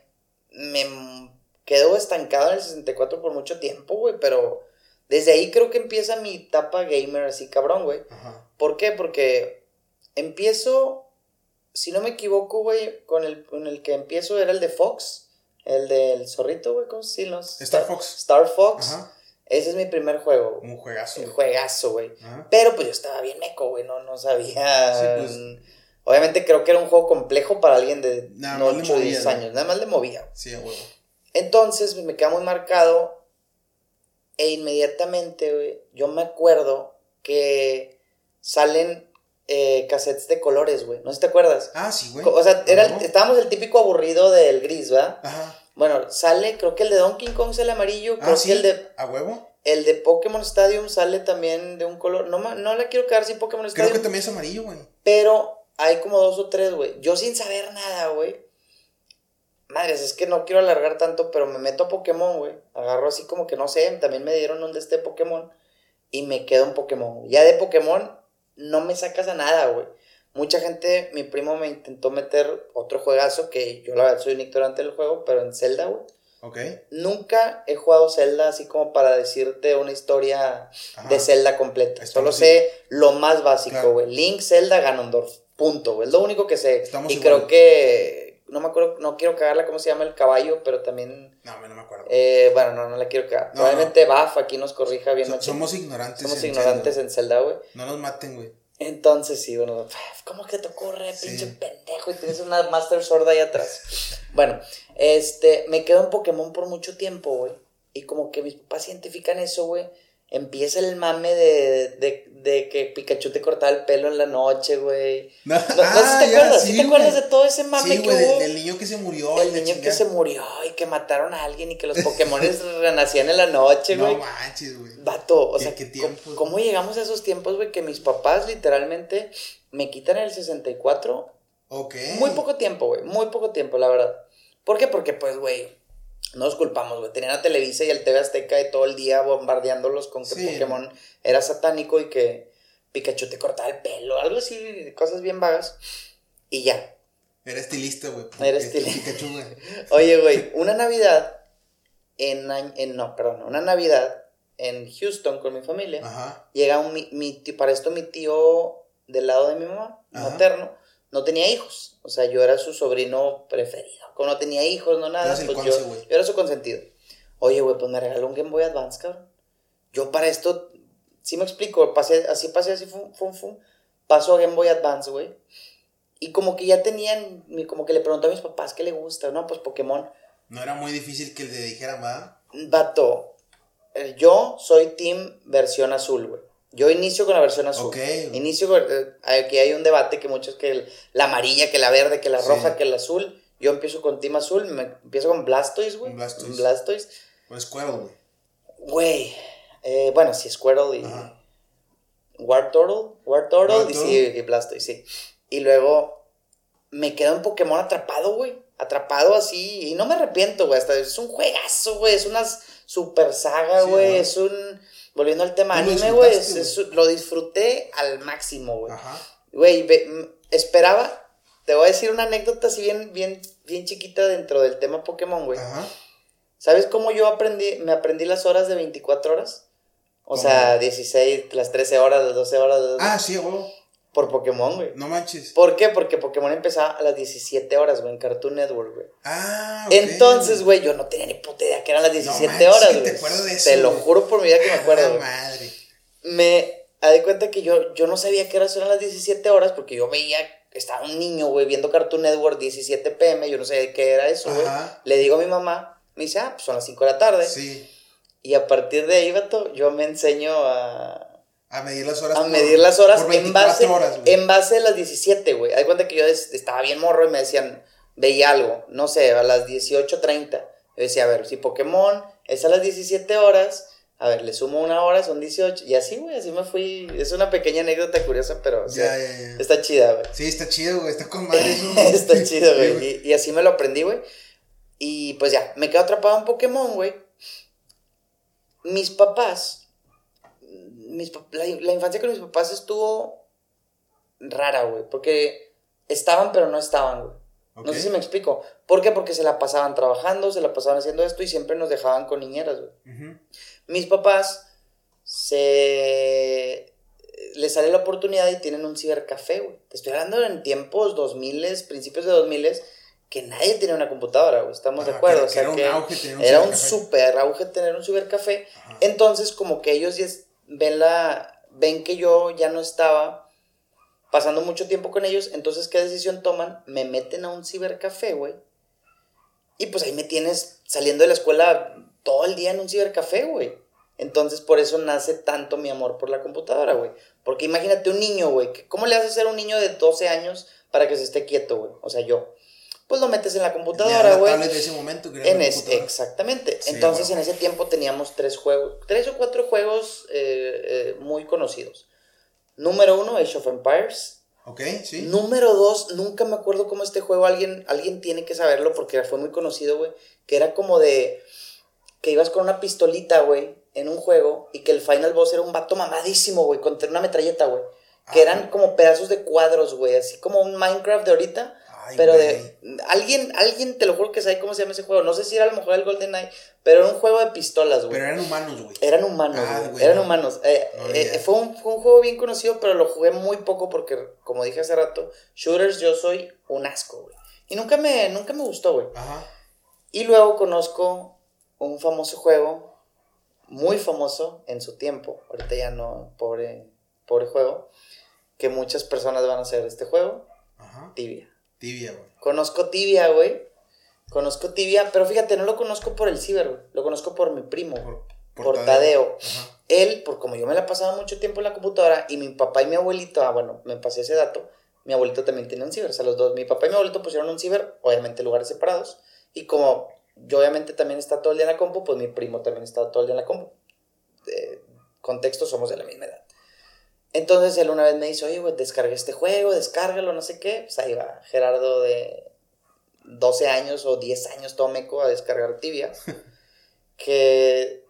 me quedo estancado en el 64 por mucho tiempo, güey, pero desde ahí creo que empieza mi etapa gamer así cabrón, güey. Ajá. ¿Por qué? Porque empiezo, si no me equivoco, güey, con el, con el que empiezo era el de Fox, el del zorrito, güey, ¿cómo se los? Star Fox. Star Fox. Ajá. Ese es mi primer juego. Un juegazo. Güey. juegazo, güey. Ajá. Pero pues yo estaba bien meco, güey, no, no sabía. Sí, pues. Obviamente creo que era un juego complejo para alguien de Nada más le 8 o movía, 10 ¿no? años. Nada más le movía. Sí, a huevo. Entonces me queda muy marcado e inmediatamente, güey, yo me acuerdo que salen eh, cassettes de colores, güey. ¿No sé si te acuerdas? Ah, sí, güey. O sea, era estábamos el típico aburrido del gris, ¿verdad? Ajá. Bueno, sale, creo que el de Donkey Kong es el amarillo, creo Ah, sí. que el de, ¿A huevo? el de Pokémon Stadium sale también de un color. No, no la quiero quedar sin Pokémon Creo Stadium. que también es amarillo, güey. Pero hay como dos o tres, güey. Yo sin saber nada, güey. Madres, es que no quiero alargar tanto, pero me meto a Pokémon, güey. Agarro así como que no sé, también me dieron un de este Pokémon. Y me quedo en Pokémon. Ya de Pokémon no me sacas a nada, güey. Mucha gente, mi primo me intentó meter otro juegazo que yo la verdad soy un ignorante del juego, pero en Zelda, güey. Ok. Nunca he jugado Zelda así como para decirte una historia Ajá. de Zelda completa. Estamos Solo sé lo más básico, Claro. güey. Link, Zelda, Ganondorf. Punto, güey. Es lo único que sé. Estamos y igual. creo que. No me acuerdo, no quiero cagarla cómo se llama el caballo, pero también. No, me no me acuerdo. eh, bueno, no, no la quiero cagar. No, Probablemente Baf aquí nos corrija bien. So- somos ignorantes. Somos en ignorantes Zelda. en Zelda, güey. No nos maten, güey. Entonces, sí, bueno, ¿cómo que te ocurre, Sí. pinche pendejo? Y tienes una Master Sword ahí atrás. Bueno, este, me quedo en Pokémon por mucho tiempo, güey. Y como que mis papás identifican eso, güey. Empieza el mame de, de, de que Pikachu te cortaba el pelo en la noche, güey. No, No, no sé si te Ah, ya, acuerdas, ¿sí sí, te acuerdas de todo ese mame Sí, que güey, hubo? del, niño que se murió. el niño que se murió y que mataron a alguien y que los Pokémon renacían en la noche, güey. No manches, güey. Vato, o ¿Qué- sea, qué ¿cómo- tiempos? ¿cómo llegamos a esos tiempos, güey? Que mis papás literalmente me quitan el 64. Ok. Muy poco tiempo, güey. Muy poco tiempo, la verdad. ¿Por qué? Porque, pues, güey, no nos culpamos, güey. Tenían a Televisa y el TV Azteca y todo el día bombardeándolos con que Sí. Pokémon era satánico y que Pikachu te cortaba el pelo, algo así, cosas bien vagas. Y ya. Era estilista, güey. Era Este, estilista. Pikachu, güey. Oye, güey, una Navidad en, en no, perdón, una Navidad en Houston con mi familia. Ajá. llega un, mi, mi para esto mi tío del lado de mi mamá, Ajá. materno, no tenía hijos. O sea, yo era su sobrino preferido. Como no tenía hijos, no nada, pues yo, era su consentido. Oye, güey, pues me regaló un Game Boy Advance, cabrón. Yo para esto, sí me explico, pasé, así pasé, así, fum, fum, fum. Paso a Game Boy Advance, güey. Y como que ya tenían, como que le pregunté a mis papás qué le gusta, ¿no? Pues Pokémon. No era muy difícil que le dijeran, va. Vato, eh, yo soy team versión azul, güey. Yo inicio con la versión azul. Ok. Inicio con, eh, aquí hay un debate que muchos que el- la amarilla, que la verde, que la Sí. roja, que el azul. Yo empiezo con team azul, me, empiezo con Blastoise, güey. Blastoise. Blastoise. O Squirrel, güey. Güey, eh, bueno, sí, Squirtle y Ajá. Wartortle, Wartortle y, Wartortle. sí, y Blastoise, sí. Y luego me quedo en Pokémon atrapado, güey. Atrapado así. Y no me arrepiento, güey. Hasta es un juegazo, güey. Es una super saga, güey. es un. Volviendo al tema anime, güey. Lo disfruté al máximo, güey. Ajá. Güey, esperaba. Te voy a decir una anécdota así bien, bien, bien chiquita dentro del tema Pokémon, güey. Ajá. ¿Sabes cómo yo aprendí, me aprendí las horas de 24 horas? O ¿Cómo? sea, 16, las 13 horas, las 12 horas, Ah, sí, güey. Por Pokémon, güey. No manches. ¿Por qué? Porque Pokémon empezaba a las 17 horas, güey, en Cartoon Network, güey. Ah, ok. Entonces, güey, yo no tenía ni puta idea que eran las 17 manches, horas, güey. te acuerdas de eso, Te lo juro por mi vida que me acuerdo, Ah, madre. Me, de cuenta que yo, yo no sabía que eran eran las 17 horas porque yo veía estaba un niño, güey, viendo Cartoon Network 17 pm, yo no sé qué era eso, güey. Le digo a mi mamá, me dice, ah, pues son las 5 de la tarde. Sí. Y a partir de ahí, vato, yo me enseño a... A medir las horas. A medir las horas, en, base, en base a las 17, güey. Hay cuenta que yo estaba bien morro y me decían, veía algo, no sé, a las 18.30. Yo decía, a ver, si Pokémon es a las 17 horas, a ver, le sumo una hora, son 18. Y así, güey, así me fui. Es una pequeña anécdota curiosa, pero está chida, güey. Sí, está chido, güey, está con madre está chido, güey. Y, y, así me lo aprendí, güey. Y pues ya, me quedo atrapado en Pokémon, güey. Mis papás, mis, la, la infancia con mis papás estuvo rara, güey, porque estaban pero no estaban, güey. No sé si me explico. ¿Por qué? Porque se la pasaban trabajando, se la pasaban haciendo esto y siempre nos dejaban con niñeras, güey. Mis papás se les sale la oportunidad y tienen un cibercafé, güey. Te estoy hablando en tiempos 2000, principios de 2000, que nadie tenía una computadora, güey. Estamos de acuerdo. o sea, era un auge tener un Era un super auge tener un cibercafé. Entonces, como que ellos ven la ven que yo ya no estaba pasando mucho tiempo con ellos, entonces, ¿qué decisión toman? Me meten a un cibercafé, güey. Y pues ahí me tienes saliendo de la escuela todo el día en un cibercafé, güey. Entonces, por eso nace tanto mi amor por la computadora, güey. Porque imagínate un niño, güey. ¿Cómo le haces a un niño de 12 años para que se esté quieto, güey? O sea, yo. Pues lo metes en la computadora, güey. de ese momento, en Exactamente. Entonces, en ese tiempo teníamos tres juegos, tres o cuatro juegos eh, eh, muy conocidos. Número uno, Age of Empires. Ok, sí. Número dos, nunca me acuerdo cómo este juego, alguien, alguien tiene que saberlo porque fue muy conocido, güey. Que era como de que ibas con una pistolita, güey, en un juego y que el final boss era un vato mamadísimo, güey, con una metralleta, güey. Que ah, eran como pedazos de cuadros, güey, así como un Minecraft de ahorita pero de. Alguien, alguien te lo juro que sabe cómo se llama ese juego. No sé si era a lo mejor el Golden Knight, pero era un juego de pistolas, güey. Pero eran humanos, güey. Eran humanos, ah, güey. Eran humanos. Eh, eh, fue, un, fue un juego bien conocido, pero lo jugué muy poco porque, como dije hace rato, shooters yo soy un asco, güey. Y nunca me, nunca me gustó, güey. Ajá. Y luego conozco un famoso juego, muy famoso en su tiempo. Ahorita ya no, pobre, pobre juego. Que muchas personas van a hacer este juego. Ajá. Tibia. Tibia, güey. Conozco Tibia, güey. Conozco Tibia, pero fíjate, no lo conozco por el ciber, güey. Lo conozco por mi primo, por, Tadeo. Él, por como yo me la pasaba mucho tiempo en la computadora y mi papá y mi abuelito, ah, bueno, me pasé ese dato. Mi abuelito también tiene un ciber, o sea, los dos, mi papá y mi abuelito pusieron un ciber, obviamente lugares separados. Y como yo obviamente también está todo el día en la compu, pues mi primo también está todo el día en la compu. De contexto, somos de la misma edad. Entonces él una vez me dice, oye, güey, descargué este juego, descárgalo, no sé qué. Pues ahí va Gerardo de 12 años o 10 años todo meco a descargar Tibia. que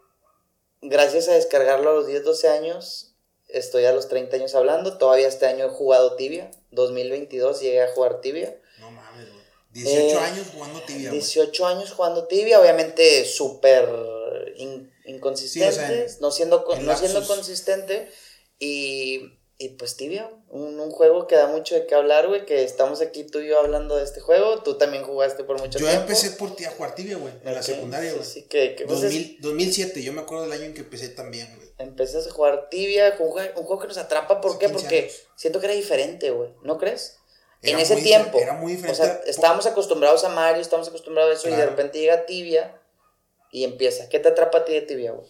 gracias a descargarlo a los 10, 12 años, estoy a los 30 años hablando. Todavía este año he jugado Tibia. 2022 llegué a jugar Tibia. No mames, güey. 18 eh, años jugando Tibia. 18 años jugando Tibia, obviamente súper inconsistente, no siendo, no siendo consistente y, y pues Tibia, un, un, juego que da mucho de qué hablar, güey, que estamos aquí tú y yo hablando de este juego, tú también jugaste por mucho tiempo. Yo empecé por ti a jugar Tibia, güey, en la secundaria, güey. Sí, que, 2007, yo me acuerdo del año en que empecé también, güey. Empecé a jugar Tibia, un un juego que nos atrapa, ¿por qué? Porque siento que era diferente, güey, ¿no crees? en ese tiempo. Era muy diferente. O sea, estábamos acostumbrados a Mario, estábamos acostumbrados a eso, y de repente llega Tibia y empieza. ¿Qué te atrapa a ti de Tibia, güey?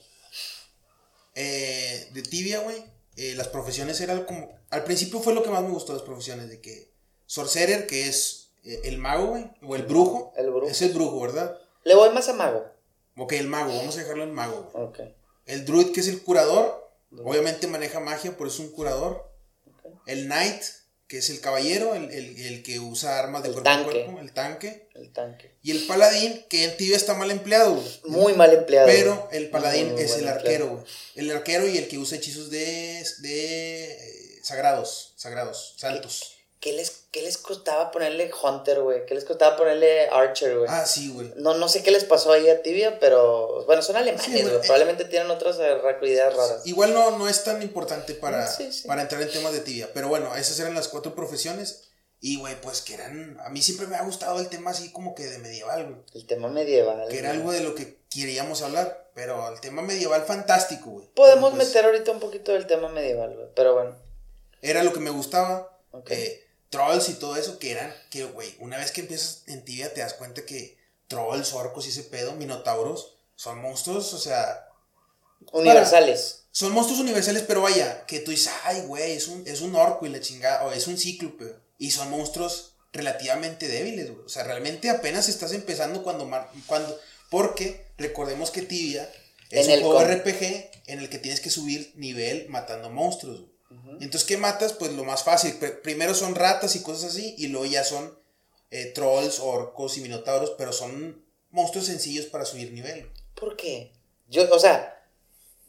Eh, de Tibia, güey eh, las profesiones eran como... Al principio fue lo que más me gustó las profesiones, de que Sorcerer, que es eh, el mago, güey, o el brujo. El brujo. Es el brujo, ¿verdad? Le voy más a mago. Ok, el mago, vamos a dejarlo en mago. Ok. El druid, que es el curador, obviamente maneja magia, por eso es un curador. El knight, que es el caballero, el, el, el que usa armas de cuerpo a cuerpo, el tanque. El tanque. Y el paladín, que en tibia está mal empleado, Muy mal empleado. Pero el paladín es el arquero, güey. El arquero y el que usa hechizos de, de eh, sagrados, sagrados, santos. ¿Qué les, ¿Qué les costaba ponerle Hunter, güey? ¿Qué les costaba ponerle Archer, güey? Ah, sí, güey. No, no sé qué les pasó ahí a Tibia, pero bueno, son alemanes, güey. Eh, Probablemente tienen otras ideas raras. Igual no, no es tan importante para, para entrar en temas de Tibia, pero bueno, esas eran las cuatro profesiones. Y, güey, pues que eran. A mí siempre me ha gustado el tema así como que de medieval, güey. El tema medieval. Que era algo de lo que queríamos hablar. Pero el tema medieval fantástico, güey. Podemos pues meter ahorita un poquito del tema medieval, güey. Pero bueno. Era lo que me gustaba. Okay. Eh, trolls y todo eso, que eran, que, güey, una vez que empiezas en tibia te das cuenta que trolls, orcos y ese pedo, minotauros, son monstruos, o sea... Universales. son monstruos universales, pero vaya, que tú dices, ay, güey, es un, es un orco y la chingada, o es un cíclope, y son monstruos relativamente débiles, güey. O sea, realmente apenas estás empezando cuando, cuando porque recordemos que Tibia es un juego RPG en el que tienes que subir nivel matando monstruos. Entonces, ¿qué matas? Pues lo más fácil. Primero son ratas y cosas así, y luego ya son eh, trolls, orcos y minotauros, pero son monstruos sencillos para subir nivel. ¿Por qué? Yo, o sea,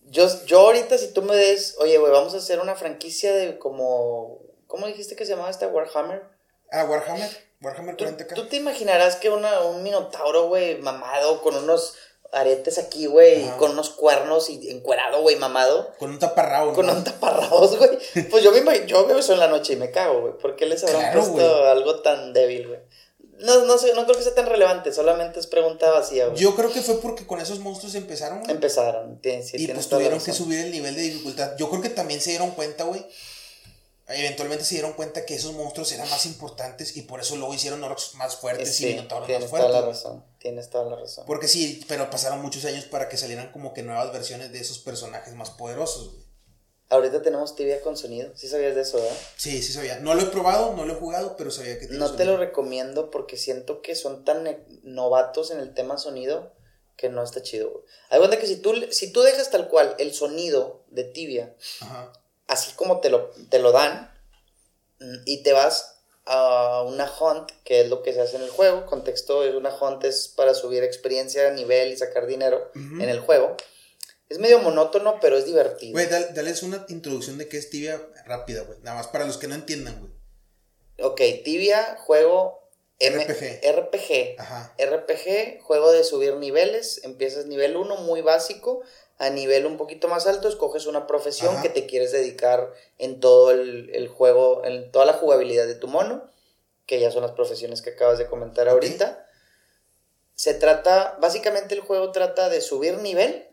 yo, yo ahorita si tú me des, oye, güey, vamos a hacer una franquicia de como, ¿cómo dijiste que se llamaba esta Warhammer? Ah, Warhammer, Warhammer 40k. ¿Tú, te imaginarás que una, un minotauro, güey, mamado, con unos aretes aquí, güey, con unos cuernos y encuerado, güey, mamado. Con un taparrabo, Con un taparrabos, güey. Pues yo, me, yo veo eso en la noche y me cago, güey. ¿Por qué les habrán puesto algo tan débil, güey? No, no sé, no creo que sea tan relevante, solamente es pregunta vacía, güey. Yo creo que fue porque con esos monstruos empezaron, güey. Empezaron, sí, Y pues tuvieron que subir el nivel de dificultad. Yo creo que también se dieron cuenta, güey, eventualmente se dieron cuenta que esos monstruos eran más importantes y por eso luego hicieron orcs más fuertes y minotauros más fuertes. Tienes toda la razón, tienes toda la razón. Porque sí, pero pasaron muchos años para que salieran como que nuevas versiones de esos personajes más poderosos, güey. Ahorita tenemos tibia con sonido, ¿sí sabías de eso, verdad? Sí, sí sabía. No lo he probado, no lo he jugado, pero sabía que tiene No te lo recomiendo porque siento que son tan novatos en el tema sonido que no está chido, güey. Hay cuenta que si tú, si tú dejas tal cual el sonido de tibia Ajá así como te lo, te lo dan, y te vas a una hunt, que es lo que se hace en el juego. Contexto es una hunt es para subir experiencia, nivel y sacar dinero en el juego. Es medio monótono, pero es divertido. Güey, dale, una introducción de qué es Tibia rápida, güey. Nada más para los que no entiendan, güey. Ok, Tibia, juego RPG. RPG. Ajá. RPG, juego de subir niveles. Empiezas nivel 1, muy básico a nivel un poquito más alto, escoges una profesión que te quieres dedicar en todo el, juego, en toda la jugabilidad de tu mono, que ya son las profesiones que acabas de comentar ahorita. Se trata, básicamente el juego trata de subir nivel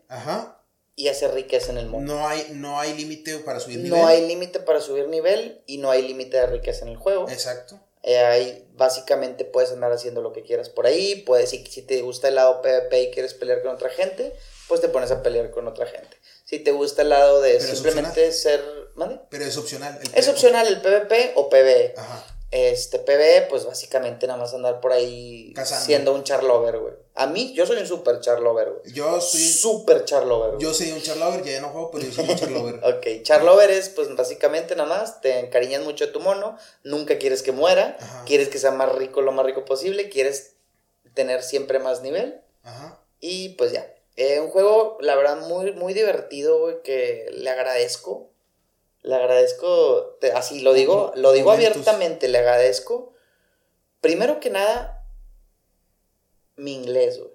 y hacer riqueza en el mundo. No hay, no hay límite para subir nivel. No hay límite para subir nivel y no hay límite de riqueza en el juego. Exacto. Eh, ahí básicamente puedes andar haciendo lo que quieras por ahí. Puedes, si, si te gusta el lado PvP y quieres pelear con otra gente, pues te pones a pelear con otra gente. Si te gusta el lado de simplemente ser... ¿Mande? Pero es opcional. es opcional el PvP o PvE. Ajá. Este, PvE, pues básicamente nada más andar por ahí siendo un charlover, güey. A mí, yo soy un super charlover, güey. Yo soy... Super charlover, güey. Yo soy un charlover, ya no juego, pero yo soy un charlover. ok, charlover es, pues básicamente nada más, te encariñas mucho de tu mono, nunca quieres que muera, quieres que sea más rico lo más rico posible, quieres tener siempre más nivel. Ajá. Y pues ya, eh, un juego, la verdad, muy, muy divertido, güey, que le agradezco. Le agradezco, así lo digo, lo digo abiertamente, le agradezco. Primero que nada, mi inglés, güey.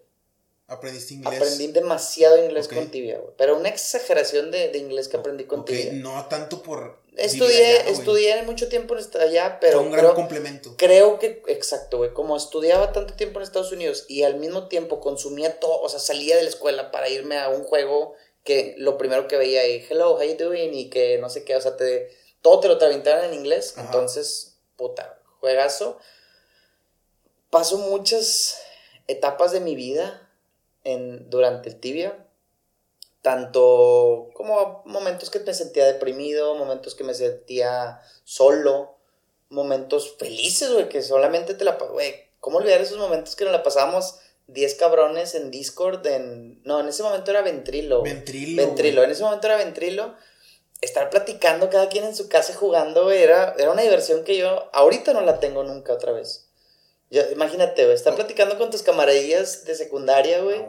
¿Aprendiste inglés? Aprendí demasiado inglés con Tibia, güey. Pero una exageración de, inglés que aprendí con Tibia. No tanto por. Estudié, estudié mucho tiempo en allá, pero. Fue un gran complemento. Creo que, exacto, güey. Como estudiaba tanto tiempo en Estados Unidos y al mismo tiempo consumía todo, o sea, salía de la escuela para irme a un juego que lo primero que veía ahí, hello, how you doing? Y que no sé qué, o sea, te, todo te lo traventaron en inglés. Entonces, puta, juegazo. Paso muchas etapas de mi vida en, durante el tibia. Tanto como momentos que me sentía deprimido, momentos que me sentía solo, momentos felices, güey, que solamente te la... Güey, ¿cómo olvidar esos momentos que nos la pasamos 10 cabrones en Discord? En, no, en ese momento era Ventrilo. Ventrilo. Ventrilo, en ese momento era Ventrilo. Estar platicando cada quien en su casa jugando, era, era una diversión que yo ahorita no la tengo nunca otra vez imagínate, güey, estar platicando con tus camaradillas de secundaria, güey.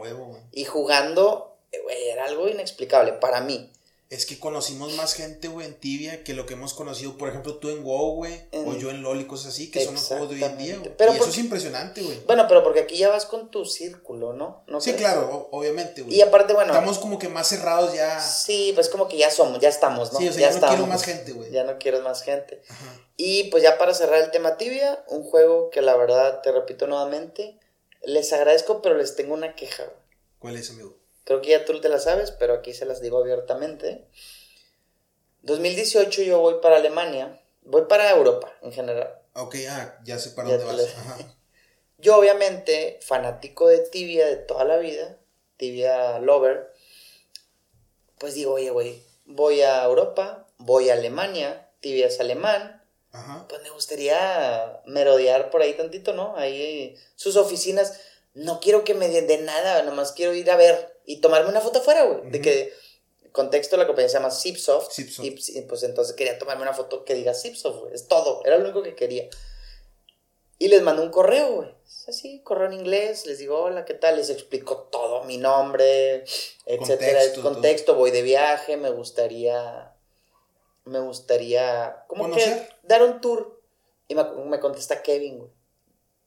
Y jugando, güey, era algo inexplicable para mí. Es que conocimos más gente, güey, en Tibia que lo que hemos conocido, por ejemplo, tú en WoW, güey, o yo en LoL y cosas así, que son los juegos de hoy en día, güey. y eso es impresionante, güey. Bueno, pero porque aquí ya vas con tu círculo, ¿no? ¿No sí, claro, obviamente, güey. Y aparte, bueno. Estamos como que más cerrados ya. Sí, pues como que ya somos, ya estamos, ¿no? Sí, o sea, ya, no quiero más gente, güey. Ya no quiero más gente. Ajá. Y pues ya para cerrar el tema Tibia, un juego que la verdad, te repito nuevamente, les agradezco, pero les tengo una queja. ¿Cuál es, amigo? Creo que ya tú te la sabes, pero aquí se las digo abiertamente. 2018 yo voy para Alemania, voy para Europa en general. Ok, ah, ya sé para dónde vas. Ajá. Yo, obviamente, fanático de Tibia de toda la vida, Tibia Lover, pues digo, oye, güey, voy a Europa, voy a Alemania, Tibia es alemán, Ajá. pues me gustaría merodear por ahí tantito, ¿no? Ahí sus oficinas, no quiero que me den de nada, nomás quiero ir a ver y tomarme una foto afuera, güey, de que contexto la compañía se llama Zipsoft, Zipsoft. y, pues entonces quería tomarme una foto que diga Zipsoft, güey, es todo, era lo único que quería. Y les mandé un correo, güey. Es Así, correo en inglés, les digo, hola, ¿qué tal? Les explico todo, mi nombre, etcétera, Contexto, el contexto, voy de viaje, me gustaría, me gustaría, como que dar un tour. Y me, me contesta Kevin, güey.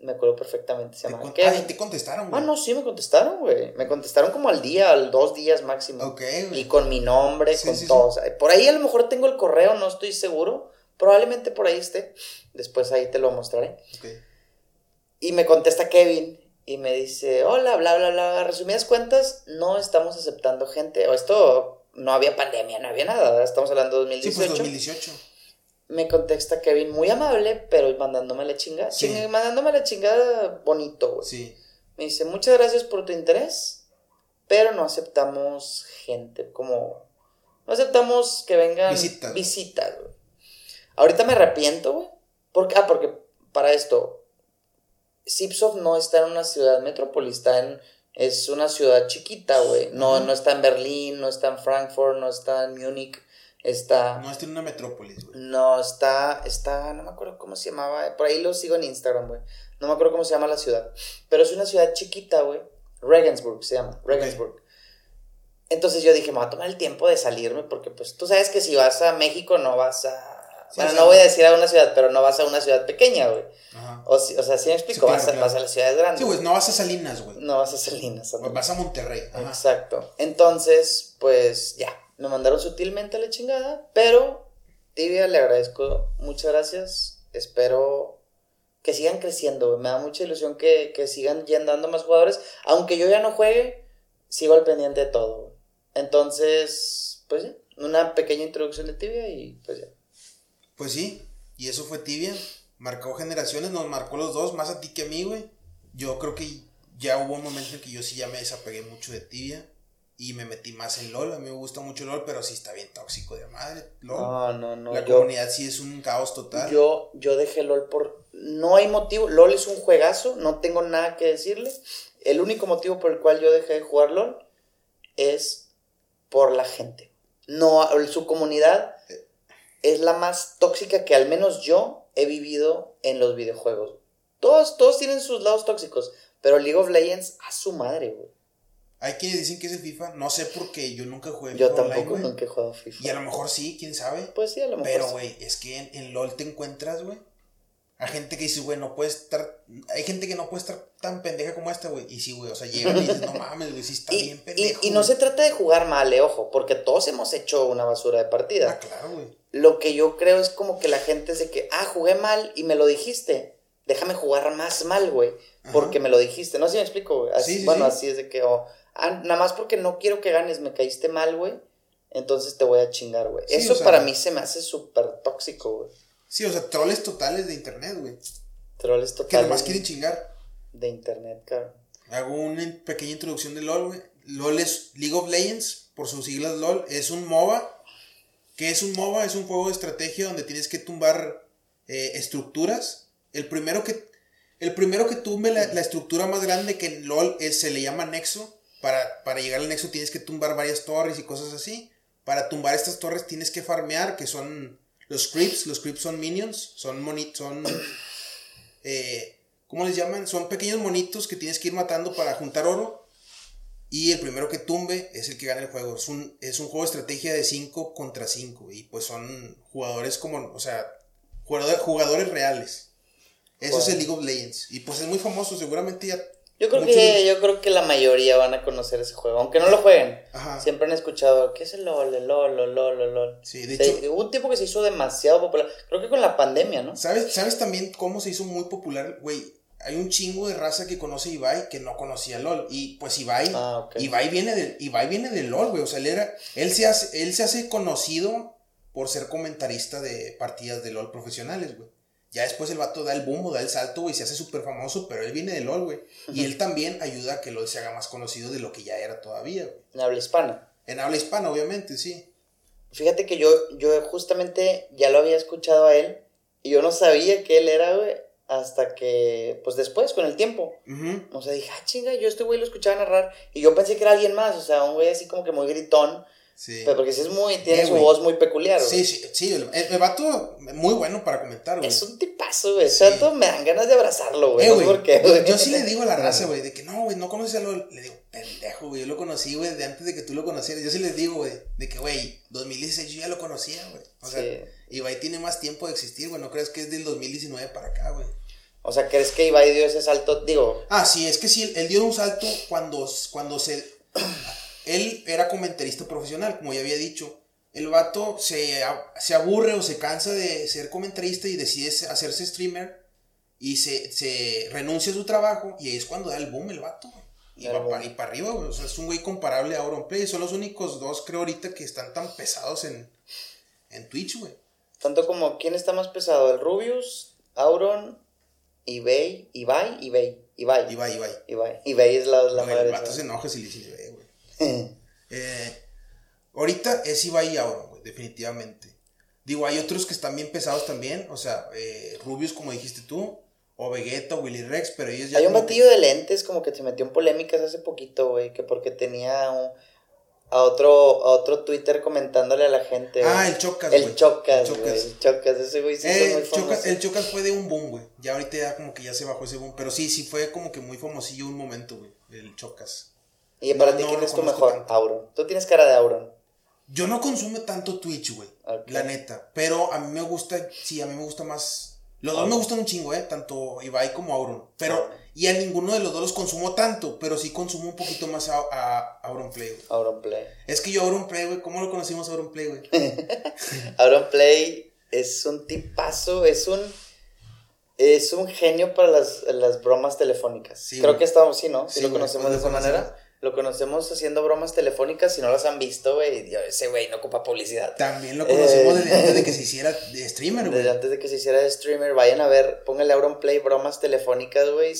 Me acuerdo perfectamente, se Te llama con- Kevin. Ah, te contestaron, Ah, güey. no, sí, me contestaron, güey. Me contestaron como al día, al dos días máximo. Ok, güey. Y con mi nombre, Sí, con sí, todo. por ahí a lo mejor tengo el correo, no estoy seguro. Probablemente por ahí esté. Después ahí te lo mostraré. Ok. Y me contesta Kevin y me dice, hola, bla, bla, bla. Resumidas cuentas, no estamos aceptando gente. O esto no había pandemia, no había nada. Estamos hablando de Sí, 2018. pues 2018. Me contesta Kevin muy amable, pero mandándome la chingada. Sí. Mandándome la chingada bonito, güey. Sí. Me dice, muchas gracias por tu interés, pero no aceptamos gente como... No aceptamos que vengan Visitas. visitas, güey. Ahorita me arrepiento, güey. Porque, ah, porque para esto, Zipsoft no está en una ciudad en... Es una ciudad chiquita, güey. No, no está en Berlín, no está en Frankfurt, no está en Múnich, está... No, está en una metrópolis, güey. No, está, está, no me acuerdo cómo se llamaba, por ahí lo sigo en Instagram, güey. No me acuerdo cómo se llama la ciudad, pero es una ciudad chiquita, güey. Regensburg se llama, Regensburg. Entonces yo dije, me voy a tomar el tiempo de salirme porque pues tú sabes que si vas a México no vas a... Sí, bueno, no voy a decir a una ciudad, pero no vas a una ciudad pequeña, güey. Ajá. O, si- o sea, sí me explico, claro, vas, a, claro. vas a las ciudades grandes. Sí, güey, no vas a Salinas, güey. No vas a Salinas. ¿no? Vas a Monterrey. Ajá. Exacto. Entonces, pues ya, me mandaron sutilmente a la chingada, pero Tibia le agradezco, muchas gracias. Espero que sigan creciendo, me da mucha ilusión que, que sigan llenando más jugadores, aunque yo ya no juegue, sigo al pendiente de todo. Entonces, pues ya, una pequeña introducción de Tibia y pues ya. Pues sí, y eso fue tibia. Marcó generaciones, nos marcó los dos, más a ti que a mí, güey. Yo creo que ya hubo un momento en que yo sí ya me desapegué mucho de tibia y me metí más en LOL. A mí me gusta mucho LOL, pero sí está bien tóxico de madre. LOL. No, no, no. La yo, comunidad sí es un caos total. Yo, yo dejé LOL por... No hay motivo. LOL es un juegazo, no tengo nada que decirle. El único motivo por el cual yo dejé de jugar LOL es por la gente. No, su comunidad es la más tóxica que al menos yo he vivido en los videojuegos. Todos, todos tienen sus lados tóxicos, pero League of Legends a su madre, güey. Hay quienes dicen que es el FIFA. No sé por qué yo nunca jugué Yo FIFA tampoco nunca he jugado FIFA. Y a lo mejor sí, quién sabe. Pues sí, a lo mejor. Pero, sí. güey, es que en, en LOL te encuentras, güey. A gente que dice, güey, no puede estar. Hay gente que no puede estar tan pendeja como esta, güey. Y sí, güey, o sea, llegan y dices, no mames, güey, sí está Y, bien pendejo. y no güey". se trata de jugar mal, eh, ojo, porque todos hemos hecho una basura de partida. Ah, claro, güey. Lo que yo creo es como que la gente es de que, ah, jugué mal y me lo dijiste. Déjame jugar más mal, güey. Ajá. Porque me lo dijiste. No sé si me explico, güey. Así, Sí, sí, bueno, sí. así es de que, oh, ah, nada más porque no quiero que ganes, me caíste mal, güey. Entonces te voy a chingar, güey. Sí, Eso o sea- para mí se me hace súper tóxico, güey. Sí, o sea, troles totales de internet, güey. Trolls Que totales nomás quieren chingar. de internet, cabrón. Hago una pequeña introducción de LOL, güey. LOL es League of Legends, por sus siglas LOL. Es un MOBA. ¿Qué es un MOBA? Es un juego de estrategia donde tienes que tumbar eh, estructuras. El primero que, el primero que tumbe la, la estructura más grande que en LOL es, se le llama Nexo. Para, para llegar al Nexo tienes que tumbar varias torres y cosas así. Para tumbar estas torres tienes que farmear, que son los creeps. Los creeps son minions, son monitos, son... eh, ¿Cómo les llaman? Son pequeños monitos que tienes que ir matando para juntar oro. Y el primero que tumbe es el que gana el juego. Es un, es un juego de estrategia de 5 contra 5. Y pues son jugadores como, o sea, jugadores, jugadores reales. Eso es el League of Legends. Y pues es muy famoso, seguramente ya. Yo creo, muchos- que, yo creo que la mayoría van a conocer ese juego, aunque no lo jueguen. Ajá. Siempre han escuchado, ¿qué es el LOL? El LOL, el LOL, el LOL. Sí, de hecho, hubo un tiempo que se hizo demasiado popular. Creo que con la pandemia, ¿no? ¿sabes, ¿sabes también cómo se hizo muy popular? Güey, hay un chingo de raza que conoce a Ibai que no conocía LOL. Y pues Ibai, Ah. Ibai viene de, Ibai viene de LOL, güey. O sea, él era, él se hace, él se hace conocido por ser comentarista de partidas de LOL profesionales, güey. Ya después el vato da el boom, da el salto, güey, se hace súper famoso, pero él viene de LOL, güey. Y él también ayuda a que LOL se haga más conocido de lo que ya era todavía, güey. En habla hispana. En habla hispana, obviamente, sí. Fíjate que yo, yo justamente ya lo había escuchado a él y yo no sabía que él era, güey, hasta que, pues después, con el tiempo. O sea, dije, ah, chinga, yo este güey lo escuchaba narrar y yo pensé que era alguien más, o sea, un güey así como que muy gritón, Sí. pero porque sí es muy, tiene Eh, su güey. voz muy peculiar, güey. Sí, sí, sí. El, el vato, muy bueno para comentar, güey. Es un tipazo, güey. O sea, Sí. me dan ganas de abrazarlo, güey. Eh, no sé güey, por qué, yo, güey. yo sí le digo a la raza, güey, de que no, güey, no conoces a LOL. Le digo, pendejo, güey, yo lo conocí, güey, de antes de que tú lo conocieras. Yo sí les digo, güey, de que, güey, 2016 yo ya lo conocía, güey. O sea, Sí. Ibai tiene más tiempo de existir, güey, no crees que es del 2019 para acá, güey. O sea, ¿crees que Ibai dio ese salto? Digo, Ah, sí, es que sí, él, él dio un salto cuando, cuando se... Él era comentarista profesional, como ya había dicho. El vato se, se aburre o se cansa de ser comentarista y decide se- hacerse streamer y se, se renuncia a su trabajo y ahí es cuando da el boom el vato. Y va para para arriba, güey. O sea, es un güey comparable a Auronplay. Son los únicos dos, creo, ahorita que están tan pesados en, en Twitch, güey. tanto como, ¿quién está más pesado? ¿El Rubius? ¿Auron? ¿Ibai? ¿Ibai? Ibai. Ibai. Ibai, Ibai. Ibai. Ibai es la, la Güey, madre. el vato se enoja si le dice. Eh, ahorita es Ibai y Auron, güey, definitivamente. Digo, hay otros que están bien pesados también. O sea, eh, Rubius, como dijiste tú. O Vegeta, Willy Rex, pero ellos ya. Hay un que- batillo de lentes como que se metió en polémicas hace poquito, güey, que porque tenía un- a otro a otro Twitter comentándole a la gente. Ah, el Chocas, El. Chocas, El. Chocas. El Chocas, ese güey sí Eh, muy el. Chocas, el Chocas fue de un boom, güey. Ya ahorita ya como que ya se bajó ese boom. Pero sí, sí fue como que muy famosillo un momento, güey. El Chocas. Y para no, ti, no ¿quién lo es tu mejor? tanto. Auron. Tú tienes cara de Auron. Yo no consumo tanto Twitch, güey. La neta. Pero a mí me gusta, sí, a mí me gusta más. Los dos me gustan un chingo, ¿eh? Tanto Ibai como Auron. Pero, Auron. y a ninguno de los dos los consumo tanto, pero sí consumo un poquito más a, a Auron Play, güey. Auron Play. Es que yo Auron Play, güey, ¿cómo lo conocimos Auron Play, güey? Auron Play es un tipazo, es un es un genio para las, las bromas telefónicas. Sí, Creo que estamos, sí, ¿no? Sí, Sí, lo conocemos de esa manera. Lo conocemos haciendo bromas telefónicas. Si no las han visto, güey, ese güey no ocupa publicidad. También lo conocemos Eh. desde antes de que se hiciera de streamer, güey. Desde antes de que se hiciera de streamer, vayan a ver, pónganle Auron Play bromas telefónicas, güey.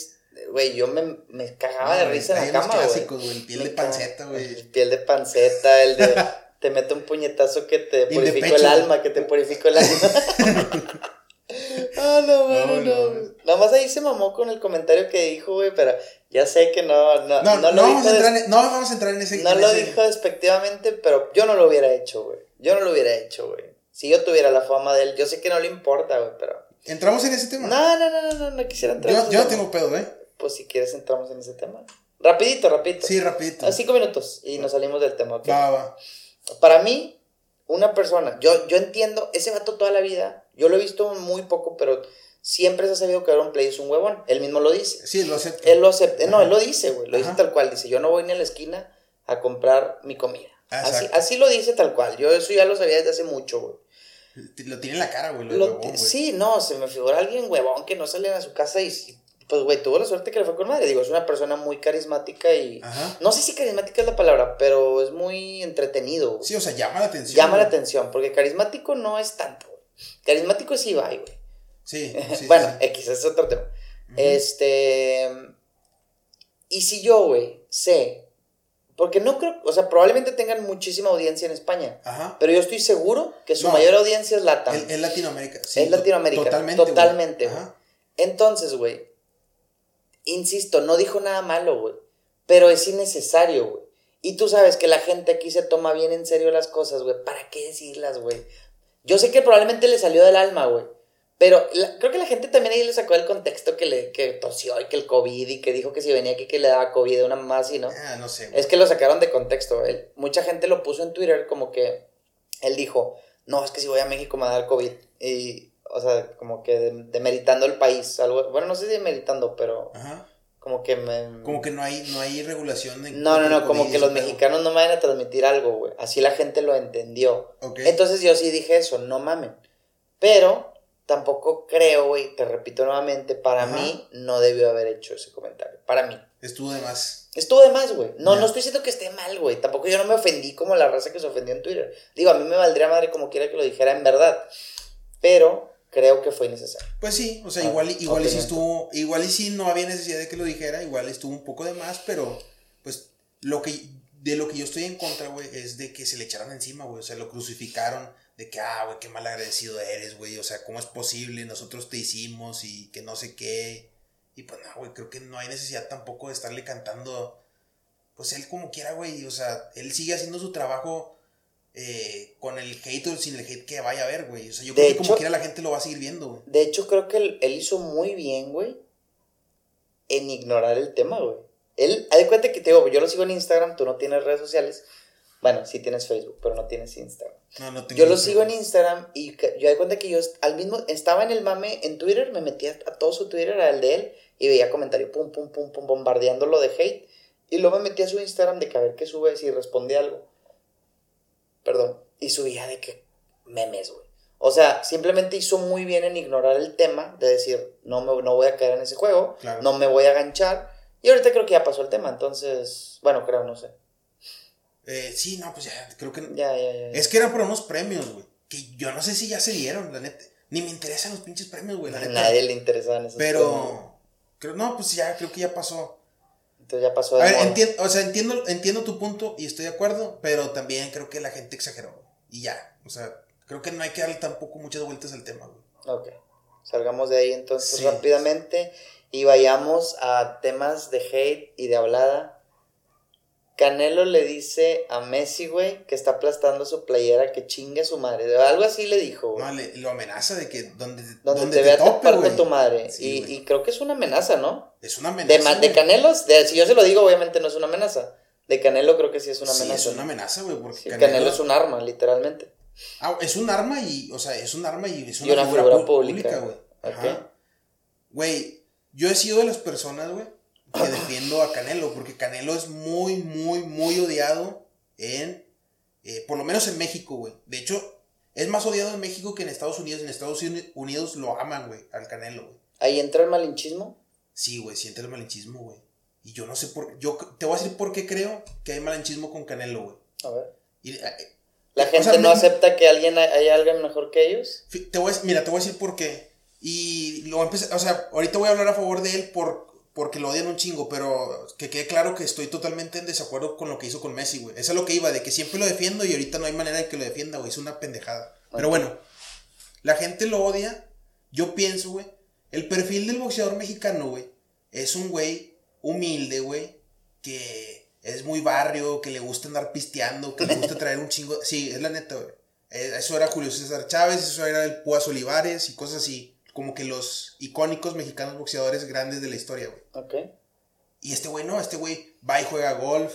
Güey, yo me, me cagaba de risa en la cama, güey. clásicos, güey, el piel Me de panceta, güey. El piel de panceta, el de te mete un puñetazo que te purificó el alma, que te purificó el alma. Ah, no, No, no, no. no. Nada más ahí se mamó con el comentario que dijo, güey, pero ya sé que no, no, No, no no, lo vamos dijo a en, no vamos a entrar en ese. no en lo ese- dijo despectivamente, pero yo no lo hubiera hecho, güey. Yo no lo hubiera hecho, güey. Si yo tuviera la fama de él, yo sé que no le importa, güey, pero... ¿Entramos en ese tema? No, no, no, no, no, no quisiera entrar en yo no tengo pedo, ¿eh? Pues si quieres entramos en ese tema. Rapidito, rapidito. Sí, rapidito. A cinco minutos y nos salimos del tema, ¿ok? Va, va. Para mí, una persona, yo, yo entiendo, ese vato toda la vida, yo lo he visto muy poco, pero siempre se ha sabido que Aaron Play es un huevón. Él mismo lo dice. Sí, lo acepto. Él lo acepta. No, él lo dice, güey. Lo dice tal cual. Dice, yo no voy ni a la esquina a comprar mi comida. Así, así lo dice tal cual. Yo eso ya lo sabía desde hace mucho, güey. Lo tiene en la cara, güey. Lo, Lo- huevón, güey. sí, no, se me figura alguien huevón que no sale a su casa y, pues, güey, tuvo la suerte que le fue con madre. Digo, es una persona muy carismática y... Ajá. No sé si carismática es la palabra, pero es muy entretenido. güey. Sí, o sea, llama la atención. Llama la atención, porque carismático no es tanto, güey. Carismático es Ibai, güey. Sí, bueno, sí. X, es otro tema. Este. Y si yo, güey, sé. Porque no creo. O sea, probablemente tengan muchísima audiencia en España. Ajá. Pero yo estoy seguro que su No. mayor audiencia es Latam. Es, Latinoamérica. Sí, Es Latinoamérica, Totalmente. totalmente, güey. Ajá. Entonces, güey. Insisto, no dijo nada malo, güey. Pero es innecesario, güey. Y tú sabes que la gente aquí se toma bien en serio las cosas, güey. ¿Para qué decirlas, güey? Yo sé que probablemente le salió del alma, güey. Pero la- creo que la gente también ahí le sacó el contexto que le que tosió y que el COVID y que dijo que si venía aquí que le daba COVID una más y no. Ah, no sé. Es que lo sacaron de contexto. Él- mucha gente lo puso en Twitter como que él dijo, no, es que si voy a México me va a dar COVID. Y, o sea, como que de- demeritando el país. Algo, bueno, no sé si demeritando, pero Ajá. como que me... Como que no hay, no hay regulación de. No, no, no, como que los mexicanos no me vayan a transmitir algo, güey. Así la gente lo entendió. Ok. Entonces yo sí dije eso, no mamen. Pero tampoco creo, güey, te repito nuevamente, para Ajá. mí no debió haber hecho ese comentario. Para mí. Estuvo de más. Estuvo de más, güey. No, no estoy diciendo que esté mal, güey. Tampoco yo no me ofendí como la raza que se ofendió en Twitter. Digo, a mí me valdría madre como quiera que lo dijera en verdad. Pero creo que fue innecesario. Pues sí, o sea, Ah, igual, igual y sí opinión. estuvo, igual y sí no había necesidad de que lo dijera, igual estuvo un poco de más, pero pues lo que, de lo que yo estoy en contra, güey, es de que se le echaron encima, güey, o sea, lo crucificaron, de que, ah, güey, qué mal agradecido eres, güey, o sea, ¿cómo es posible? Nosotros te hicimos y que no sé qué, y pues no, güey, creo que no hay necesidad tampoco de estarle cantando, pues él como quiera, güey, o sea, él sigue haciendo su trabajo. eh, con el hate o sin el hate que vaya a haber, güey. O sea, yo De creo que como quiera la gente lo va a seguir viendo, güey. De hecho, creo que él, él hizo muy bien, güey, en ignorar el tema, güey. Él, haz de cuenta que te digo, yo lo sigo en Instagram, tú no tienes redes sociales. Bueno, sí tienes Facebook, pero no tienes Instagram. No, no tengo Yo lo sigo en Instagram y yo de cuenta que yo al mismo estaba en el mame en Twitter, me metía a todo su Twitter, al de él, y veía comentarios, pum, pum, pum, pum, bombardeándolo de hate. Y luego me metí a su Instagram de que a ver qué sube, si responde algo. Perdón. Y subía de que memes, güey. O sea, simplemente hizo muy bien en ignorar el tema, de decir, no, me, no voy a caer en ese juego, Claro. no me voy a ganchar. Y ahorita creo que ya pasó el tema, entonces, bueno, creo, no sé. Eh, sí, no, pues ya, creo que. Ya, ya, ya. Es que eran para unos premios, güey. Que yo no sé si ya se dieron, la neta. Ni me interesan los pinches premios, güey, la neta. nadie le interesaba en esos. Pero. Creo, no, pues ya, creo que ya pasó. Entonces ya pasó A ver, entiendo, o sea, entiendo, entiendo tu punto y estoy de acuerdo, pero también creo que la gente exageró. Y ya. O sea, creo que no hay que darle tampoco muchas vueltas al tema, güey. Ok. Salgamos de ahí entonces Sí. rápidamente y vayamos a temas de hate y de hablada. Canelo le dice a Messi, güey, que está aplastando su playera, que chingue a su madre. Algo así le dijo, güey. No, le, lo amenaza de que donde, donde, donde te vea tope, güey. con tu madre. Sí, y, y creo que es una amenaza, ¿no? Es una amenaza. de de- si yo se lo digo, obviamente no es una amenaza. De Canelo creo que sí es una Sí, amenaza. es una amenaza, güey, porque Sí, Canelo... es un arma, literalmente. Ah, es un arma y, o sea, es un arma y es una, Y una figura, pública, güey. Güey, yo he sido de las personas, güey, que defiendo a Canelo, porque Canelo es muy, muy, muy odiado en, eh, por lo menos en México, güey. De hecho, es más odiado en México que en Estados Unidos. En Estados Uni- Unidos lo aman, güey, al Canelo, güey. Ahí entra el malinchismo. Sí, güey, siente el malinchismo, güey. Y yo no sé por, yo te voy a decir por qué creo que hay malinchismo con Canelo, güey. A ver. Y, eh, La o gente sea, no me- acepta que alguien hay, hay alguien mejor que ellos. Te voy a, mira, te voy a decir por qué. Y lo empezar, o sea, ahorita voy a hablar a favor de él por, porque lo odian un chingo, pero que quede claro que estoy totalmente en desacuerdo con lo que hizo con Messi, güey. Eso es lo que iba, de que siempre lo defiendo y ahorita no hay manera de que lo defienda, güey. Es una pendejada. Pero bueno, la gente lo odia. Yo pienso, güey, el perfil del boxeador mexicano, güey, es un güey humilde, güey, que es muy barrio, que le gusta andar pisteando, que le gusta traer un chingo. Sí, es la neta, güey. Eh, Eso era Julio César Chávez, eso era el Púas Olivares y cosas así. Como que los icónicos mexicanos boxeadores grandes de la historia, güey. Ok. Y este güey no, este güey va y juega golf.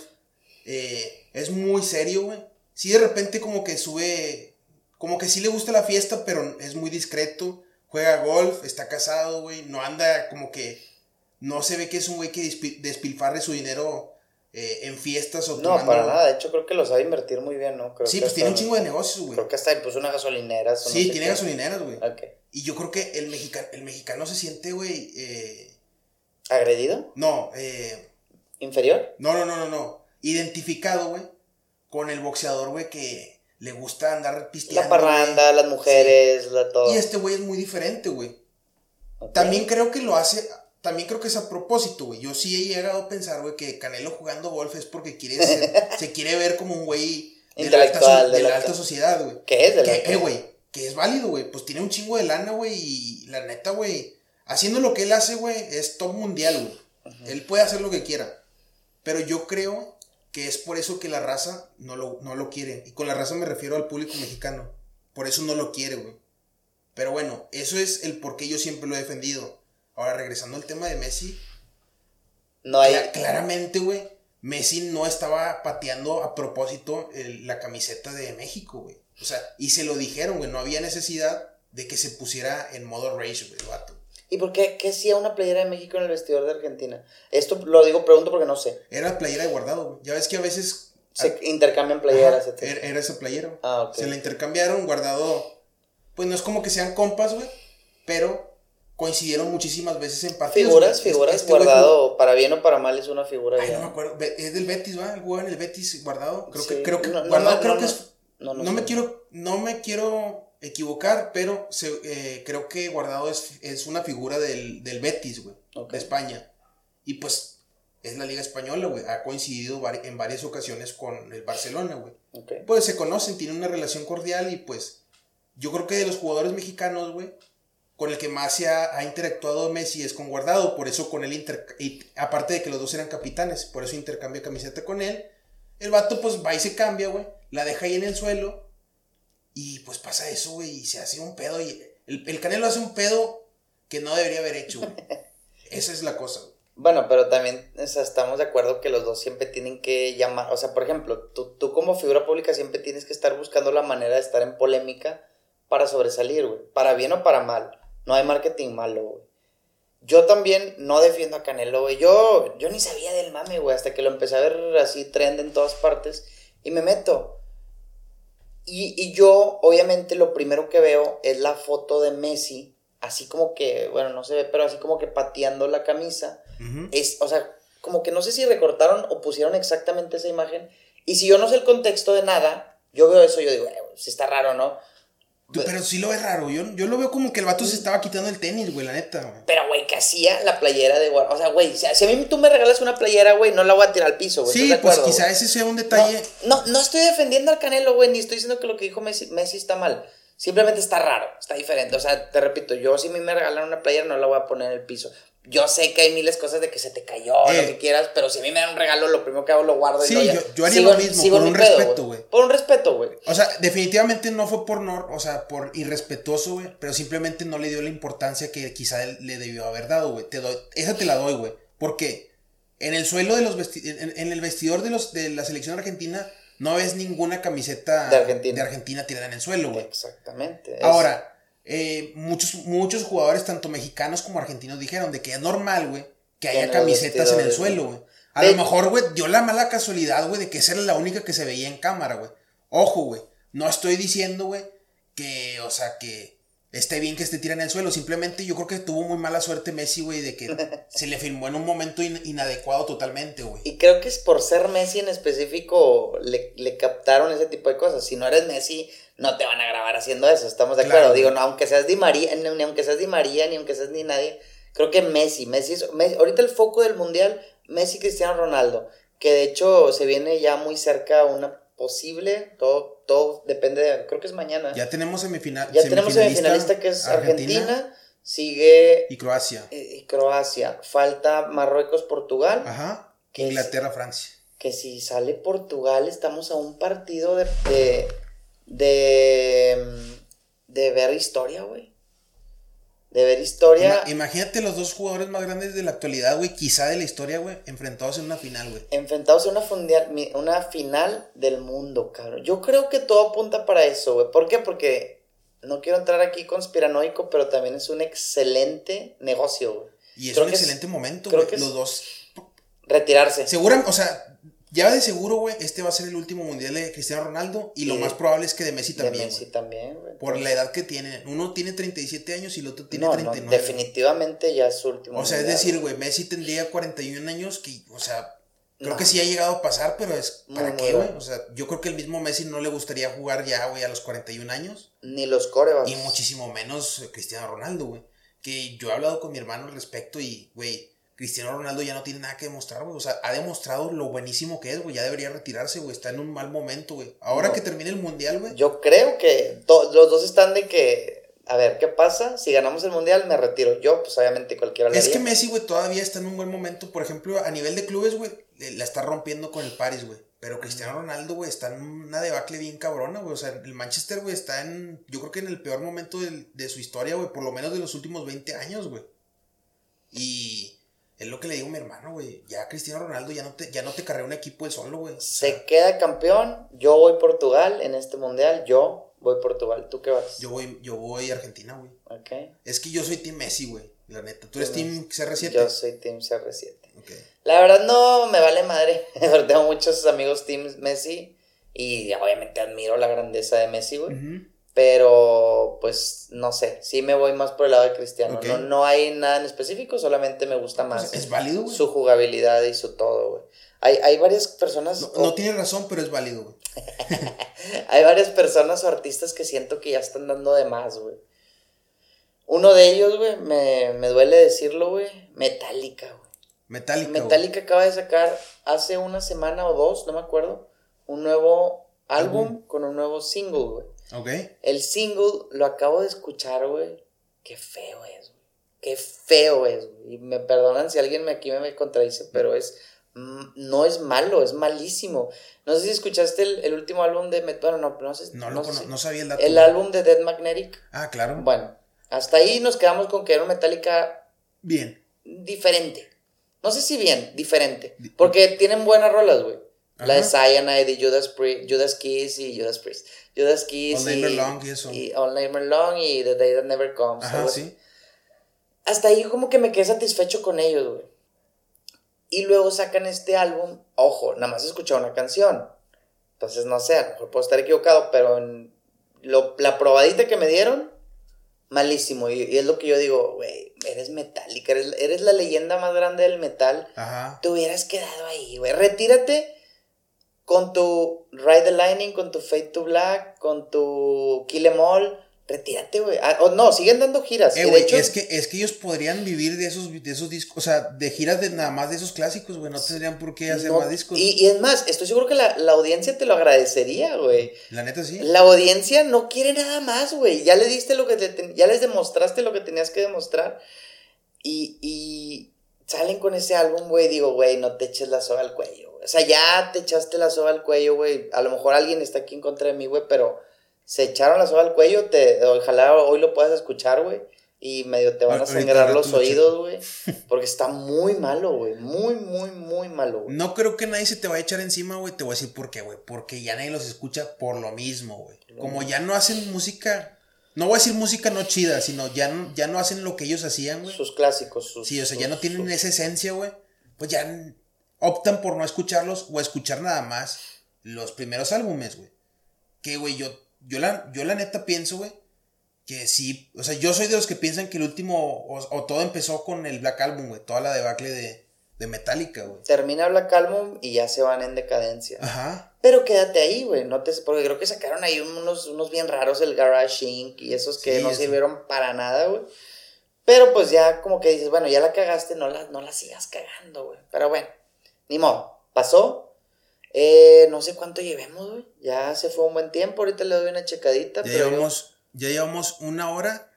eh, es muy serio, güey. Sí, de repente como que sube, como que sí le gusta la fiesta, pero es muy discreto. Juega golf, está casado, güey. No anda como que, no se ve que es un güey que despi- despilfarre su dinero eh, en fiestas o No, para nada. De hecho, creo que lo sabe invertir muy bien, ¿no? Creo Sí, que pues tiene un chingo de negocios, güey. Creo que hasta puso una gasolinera. eso no Sí, sé tiene qué. gasolineras, güey. Ok. Y yo creo que el, mexicano el mexicano se siente, güey, eh, ¿Agredido? no, eh, ¿Inferior? No, no, no, no, no. Identificado, güey, con el boxeador, güey, que le gusta andar pisteando. La parranda, las mujeres, la todo. Y este güey es muy diferente, güey. También creo que lo hace, también creo que es a propósito, güey. Yo sí he llegado a pensar, güey, que Canelo jugando golf es porque quiere ser, se quiere ver como un güey de la alta, de la sociedad, güey. ¿Qué es de la Que, eh, güey, que es válido, güey. Pues tiene un chingo de lana, güey, y la neta, güey, haciendo lo que él hace, güey, es top mundial, güey. Él puede hacer lo que quiera. Pero yo creo que es por eso que la raza no lo, no lo quiere. Y con la raza me refiero al público mexicano. Por eso no lo quiere, güey. Pero bueno, eso es el por qué yo siempre lo he defendido. Ahora, regresando al tema de Messi, No hay. cla- claramente, güey, Messi no estaba pateando a propósito el- la camiseta de México, güey. O sea, y se lo dijeron, güey, no había necesidad de que se pusiera en modo rage, güey, el vato. ¿Y por qué, qué hacía una playera de México en el vestidor de Argentina? Esto lo digo, pregunto porque no sé. Era playera de guardado, güey. Ya ves que a veces... Se intercambian playeras, Ajá, etc. era, era ese playero. Ah, ok. Se la intercambiaron, guardado. Pues no es como que sean compas, güey. Pero coincidieron muchísimas veces en partidos. Figuras, güey. figuras, Este güey guardado, para bien o para mal, es una figura Ay, ya. no me acuerdo. Es del Betis, ¿va? El en el Betis guardado. Creo Sí, que, creo que no- no guardado me- creo no que me- es. No, No, no me quiero. No me quiero equivocar, pero se, eh, creo que Guardado es, es una figura del, del Betis, güey, de España. Y pues es la liga española, güey. Ha coincidido en varias ocasiones con el Barcelona, güey. Pues se conocen, tienen una relación cordial y pues yo creo que de los jugadores mexicanos, güey, con el que más se ha, ha interactuado Messi es con Guardado, por eso con él, inter- y aparte de que los dos eran capitanes, por eso intercambia camiseta con él. El vato pues va y se cambia, güey, la deja ahí en el suelo y pues pasa eso, güey, y se hace un pedo y el, el Canelo hace un pedo que no debería haber hecho, güey. Esa es la cosa, güey. Bueno, pero también o sea, estamos de acuerdo que los dos siempre tienen que llamar, o sea, por ejemplo, tú, tú como figura pública siempre tienes que estar buscando la manera de estar en polémica para sobresalir, güey, para bien o para mal. No hay marketing malo, güey. Yo también no defiendo a Canelo, güey. Yo, yo ni sabía del mame, güey, hasta que lo empecé a ver así trend en todas partes y me meto. Y, y yo, obviamente, lo primero que veo es la foto de Messi, así como que, bueno, no se ve, pero así como que pateando la camisa es, o sea, como que no sé si recortaron o pusieron exactamente esa imagen. Y si yo no sé el contexto de nada, yo veo eso y yo digo, eh, si está raro, ¿no? Tú- Pero sí lo ves raro, yo, yo lo veo como que el vato se estaba quitando el tenis, güey, la neta, güey. Pero, güey, que hacía la playera de Guardado. O sea, güey, si, a mí tú me regalas una playera, güey, no la voy a tirar al piso, güey. Sí, ¿estás de pues acuerdo, quizá güey? ese sea un detalle. No, no, no estoy defendiendo al Canelo, güey, ni estoy diciendo que lo que dijo Messi, Messi está mal. Simplemente está raro, está diferente. O sea, te repito, yo si a mí me regalan una playera no la voy a poner en el piso. Yo sé que hay miles de cosas de que se te cayó, Eh. lo que quieras, pero si a mí me dan un regalo, lo primero que hago lo guardo y Sí, no, ya- yo- yo haría sigo- lo mismo, sigo por un pedo, respeto, güey. Por un respeto, güey. O sea, definitivamente no fue por no, o sea, por irrespetuoso, güey, pero simplemente no le dio la importancia que quizá él le debió haber dado, güey. Te doy, esa te la doy, güey. Porque en el suelo de los vesti- en, en el vestidor de los de la selección argentina no ves ninguna camiseta De Argentina. de Argentina tirada en el suelo, güey. Exactamente. Ahora, eh, muchos, muchos jugadores, tanto mexicanos como argentinos, dijeron de que es normal, güey, que haya camisetas en el suelo, güey. A lo mejor, güey, dio la mala casualidad, güey, de que esa era la única que se veía en cámara, güey. Ojo, güey. No estoy diciendo, güey, que, o sea, que esté bien que esté tirada en el suelo. Simplemente yo creo que tuvo muy mala suerte Messi, güey, de que se le filmó en un momento in- inadecuado totalmente, güey. Y creo que es por ser Messi en específico le, le captaron ese tipo de cosas. Si no eres Messi, no te van a grabar haciendo eso. Estamos de Claro. acuerdo. Digo, no, aunque seas Di María, ni, ni aunque seas Di María, ni aunque seas ni nadie. Creo que Messi, Messi es, Messi- ahorita el foco del mundial, Messi Cristiano Ronaldo. Que de hecho se viene ya muy cerca una posible, todo, todo depende de, creo que es mañana. Ya, Ya tenemos semifinal. tenemos semifinalista que es Argentina, Argentina, sigue y Croacia. y Croacia, falta Marruecos, Portugal. Ajá. Que es- Inglaterra, Francia. que si sale Portugal estamos a un partido de de de, de ver historia, güey. De ver historia Ima- imagínate los dos jugadores más grandes de la actualidad, güey, quizá de la historia, güey, enfrentados en una final, güey. enfrentados a una, fundial- una final del mundo, cabrón. Yo creo que todo apunta para eso, güey. ¿Por qué? Porque no quiero entrar aquí conspiranoico, pero también es un excelente negocio, güey. Y es Creo un es- excelente momento, güey. Los dos. Retirarse. Segura, o sea, ya de seguro, güey, este va a ser el último mundial de Cristiano Ronaldo. Y lo más probable es que de Messi de también, Messi güey. también, güey. Por la edad que tiene. Uno tiene 37 años y el otro tiene no, no, 39. definitivamente ya es su último. O sea, es mundial. decir, güey, Messi tendría 41 años que, o sea, creo No. que sí ha llegado a pasar, pero es, ¿para Muy, qué, güey? O sea, yo creo que el mismo Messi no le gustaría jugar ya, güey, a los 41 años. Ni los corebacks. Y muchísimo menos Cristiano Ronaldo, güey. Que yo he hablado con mi hermano al respecto y, güey, Cristiano Ronaldo ya no tiene nada que demostrar, güey. O sea, ha demostrado lo buenísimo que es, güey. Ya debería retirarse, güey. Está en un mal momento, güey. Ahora No. que termine el mundial, güey. Yo creo que los dos están de que, a ver, ¿qué pasa? Si ganamos el mundial, me retiro. Yo, pues obviamente cualquiera Es haría. que Messi, güey, todavía está en un buen momento. Por ejemplo, a nivel de clubes, güey, la está rompiendo con el Paris, güey. Pero Cristiano Ronaldo, güey, está en una debacle bien cabrona, güey. O sea, el Manchester, güey, está en, yo creo que en el peor momento del- de su historia, güey. Por lo menos de los últimos 20 años, güey. Y es lo que le digo a mi hermano, güey. Ya Cristiano Ronaldo ya no te, ya no te carrea un equipo de solo, güey. O sea, Se queda campeón. Yo voy Portugal en este mundial. Yo voy Portugal. ¿Tú qué vas? yo voy, yo voy Argentina, güey. Ok. Es que yo soy Team Messi, güey. La neta. ¿Tú eres Team Team CR7? Yo soy Team CR7. Ok. La verdad no me vale madre. Tengo muchos amigos Team Messi. Y obviamente admiro la grandeza de Messi, güey. Ujú. Pero, pues, no sé. Sí me voy más por el lado de Cristiano. No, no hay nada en específico. Solamente me gusta más. Pues, es válido, güey. su jugabilidad y su todo, güey. Hay, hay varias personas. No, no tiene razón, pero es válido, güey. hay varias personas o artistas que siento que ya están dando de más, güey. Uno de ellos, güey, me, me duele decirlo, güey, Metallica, güey. Metallica. Metallica acaba de sacar hace una semana o dos, no me acuerdo, un nuevo álbum con un nuevo single, güey. Ok. El single lo acabo de escuchar, güey. Qué feo es, güey. Qué feo es, güey. Y me perdonan si alguien me, aquí me contradice, pero es. No es malo, es malísimo. No sé si escuchaste el, el último álbum de. Bueno, no, no sé. No, no lo sé no sabía el dato. El álbum de Dead Magnetic. Ah, claro. Bueno, hasta ahí nos quedamos con que era un Metallica Bien. diferente. No sé si bien, diferente. Porque tienen buenas rolas, güey. La de Ajá. Cyanide y Judas, Priest, Judas Kiss y Judas Priest. Judas Kiss All y, Long y eso. All Night Long y The Day That Never Comes. Ajá, así. sí. Hasta ahí como que me quedé satisfecho con ellos, güey. Y luego sacan este álbum. Ojo, nada más he escuchado una canción. Entonces, no sé, a lo mejor puedo estar equivocado, pero en lo- la probadita que me dieron, malísimo. Y, y es lo que yo digo, güey, eres metálica, eres, eres la leyenda más grande del metal. Ajá. Te hubieras quedado ahí, güey. Retírate con tu Ride the Lightning, con tu Fade to Black, con tu Kill Em All. Retírate, güey. Ah, o no, siguen dando giras. Eh, y de hecho, es que, es que ellos podrían vivir de esos, de esos discos, o sea, de giras de nada más de esos clásicos, güey, no tendrían por qué hacer no- más discos. y, y es más, estoy seguro que la, la audiencia te lo agradecería, güey. La neta sí. La audiencia no quiere nada más, güey. Ya le diste lo que te, ya les demostraste lo que tenías que demostrar. Y, y salen con ese álbum, güey. Digo, güey, no te eches la soga al cuello, güey. O sea, ya te echaste la soga al cuello, güey. A lo mejor alguien está aquí en contra de mí, güey, pero se echaron la soga al cuello. Te, ojalá hoy lo puedas escuchar, güey. Y medio te van a sangrar los lo oídos, güey. Porque está muy malo, güey. Muy, muy, muy malo, güey. No creo que nadie se te vaya a echar encima, güey. Te voy a decir por qué, güey. Porque ya nadie los escucha por lo mismo, güey. Como ya no hacen música. No voy a decir música no chida, sino ya no, ya no hacen lo que ellos hacían, güey. Sus clásicos, sus. Sí, o sea, ya no tienen sus- esa esencia, güey. Pues ya optan por no escucharlos o escuchar nada más los primeros álbumes, güey. Que, güey, yo, yo, la, yo la neta pienso, güey, que sí. O sea, yo soy de los que piensan que el último, o, o todo empezó con el Black Album, güey. Toda la debacle de, de Metallica, güey. Termina Black Album y ya se van en decadencia. Ajá. Pero quédate ahí, güey. No te, porque creo que sacaron ahí unos, unos bien raros, el Garage Inc. y esos que Sí, no sí. sirvieron para nada, güey. Pero pues ya como que dices, bueno, ya la cagaste, no la, no la sigas cagando, güey. Pero bueno, ni modo. Pasó. Eh, no sé cuánto llevemos, güey. Ya se fue un buen tiempo. Ahorita le doy una checadita. Ya pero llevamos, ya llevamos una hora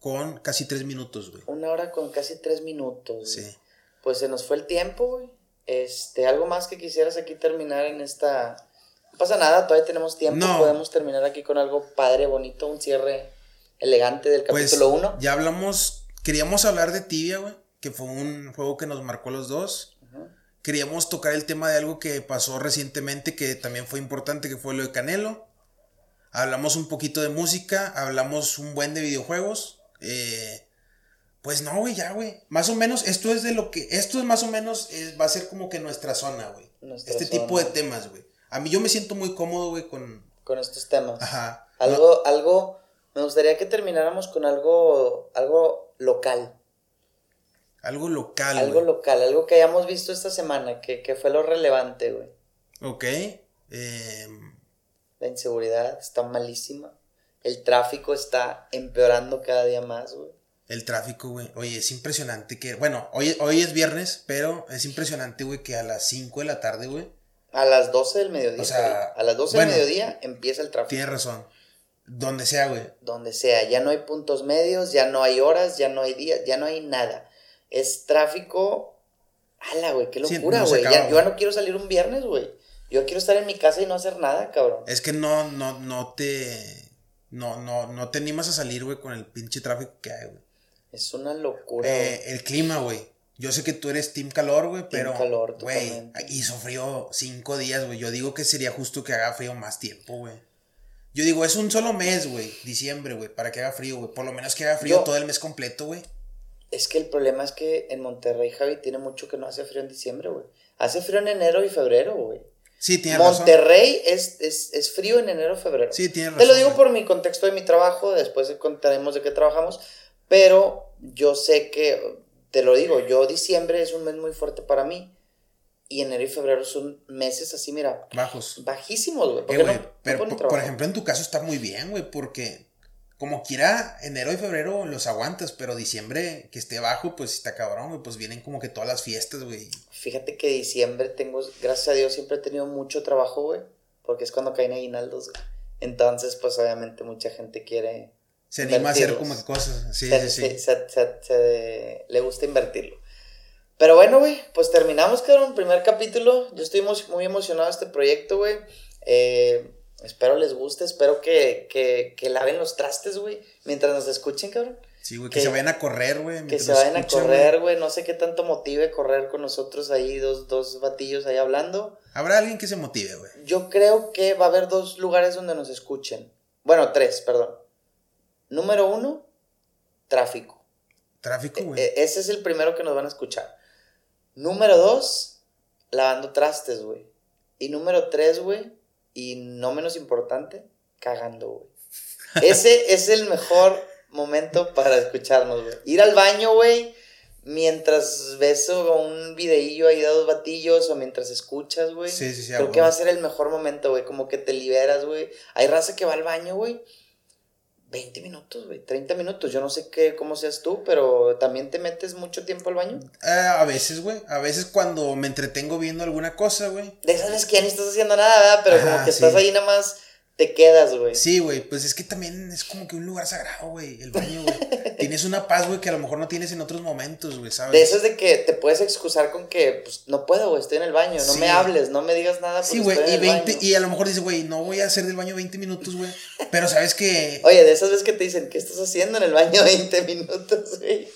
con casi tres minutos, güey. una hora con casi tres minutos. güey. Sí. Pues se nos fue el tiempo, güey. Este, algo más que quisieras aquí terminar en esta. No pasa nada, todavía tenemos tiempo. No. Podemos terminar aquí con algo padre, bonito, un cierre elegante del Pues capítulo 1. ya hablamos, queríamos hablar de Tibia, güey, que fue un juego que nos marcó los dos. Queríamos tocar el tema de algo que pasó recientemente que también fue importante, que fue lo de Canelo. Hablamos un poquito de música, hablamos un buen de videojuegos. Eh, pues no, güey, ya, güey. Más o menos, esto es de lo que, esto es más o menos, es- va a ser como que nuestra zona, güey. Este zona. tipo de temas, güey. A mí yo me siento muy cómodo, güey, con... Con estos temas. Ajá. Algo, algo. Me gustaría que termináramos con algo. Algo local. Algo local, algo local. Algo que hayamos visto esta semana. Que, que fue lo relevante, güey. Ok. em, La inseguridad está malísima. El tráfico está empeorando cada día más, güey. El tráfico, güey. Oye, es impresionante que. Bueno, hoy, hoy es viernes, pero es impresionante, güey, que a las 5 de la tarde, güey. A las 12 del mediodía. O sea, a las 12 bueno, del mediodía empieza el tráfico. Tienes razón. Donde sea, güey. Donde sea. Ya no hay puntos medios, ya no hay horas, ya no hay días, ya no hay nada. Es tráfico. ¡Hala, güey! ¡Qué locura, güey! yo ya no quiero salir un viernes, güey. Yo quiero estar en mi casa y no hacer nada, cabrón. Es que no, no, no te. No, no, no te animas a salir, güey, con el pinche tráfico que hay, güey. Es una locura. Eh, el clima, güey. Yo sé que tú eres Team Calor, güey, pero. calor, güey, hizo frío cinco días, güey. Yo digo que sería justo que haga frío más tiempo, güey. Yo digo, es un solo mes, güey. Diciembre, güey, para que haga frío, güey. Por lo menos que haga frío Yo- todo el mes completo, güey. Es que el problema es que en Monterrey, Javi, tiene mucho que no hace frío en diciembre, güey. Hace frío en enero y febrero, güey. Sí, razón. Monterrey es, es, es frío en enero, febrero. Sí, tienes Te razón. lo digo güey. por mi contexto de mi trabajo, después contaremos de qué trabajamos, pero yo sé que, te lo digo, yo diciembre es un mes muy fuerte para mí Y enero y febrero son meses así, mira. Bajos. Bajísimos, güey. ¿Por Eh, no- pero por, ejemplo, en tu caso está muy bien, güey, porque como quiera, enero y febrero los aguantas, pero diciembre que esté bajo, pues está cabrón, güey, pues vienen como que todas las fiestas, güey. Fíjate que diciembre tengo, gracias a Dios, siempre he tenido mucho trabajo, güey. Porque es cuando caen aguinaldos, güey. Entonces, pues obviamente mucha gente quiere. Se anima a hacer como que cosas, sí, se- sí, sí. se- se- le gusta invertirlo. Pero bueno, güey, pues terminamos, cabrón. Primer capítulo. Yo estoy muy emocionado de este proyecto, güey. Eh, espero les guste. Espero que, que, que laven los trastes, güey. Mientras nos escuchen, cabrón. Sí, güey, que, que- se vayan a correr, güey. Que se vayan a escuchan, correr, güey. güey. No sé qué tanto motive correr con nosotros ahí, dos, dos batillos ahí hablando. Habrá alguien que se motive, güey. Yo creo que va a haber dos lugares donde nos escuchen. Bueno, tres, perdón. Número uno, tráfico. Tráfico, güey. E- ese es el primero que nos van a escuchar. Número dos, lavando trastes, güey. Y número tres, güey, y no menos importante, cagando, güey. Ese es el mejor momento para escucharnos, güey. Ir al baño, güey, mientras ves un videillo ahí de dos batillos o mientras escuchas, güey. sí, sí, sí. Creo que va a ser el mejor momento, güey. Como que te liberas, güey. Hay raza que va al baño, güey. 20 minutos, güey. 30 minutos. Yo no sé qué, cómo seas tú, pero también te metes mucho tiempo al baño. Eh, a veces, güey. A veces cuando me entretengo viendo alguna cosa, güey. De esas veces que ya ni estás haciendo nada, ¿verdad? Pero como que estás ahí nada más, te quedas, güey. Sí, güey, pues es que también es como que un lugar sagrado, güey, el baño, güey. tienes una paz, güey, que a lo mejor no tienes en otros momentos, güey, ¿sabes? De eso es de que te puedes excusar con que, pues, no puedo, güey, estoy en el baño. No Sí. me hables, no me digas nada. Sí, güey, y, en el 20, baño. y a lo mejor dices, güey, no voy a hacer del baño 20 minutos, güey. Pero sabes que. Oye, de esas veces que te dicen, ¿qué estás haciendo en el baño 20 minutos, güey?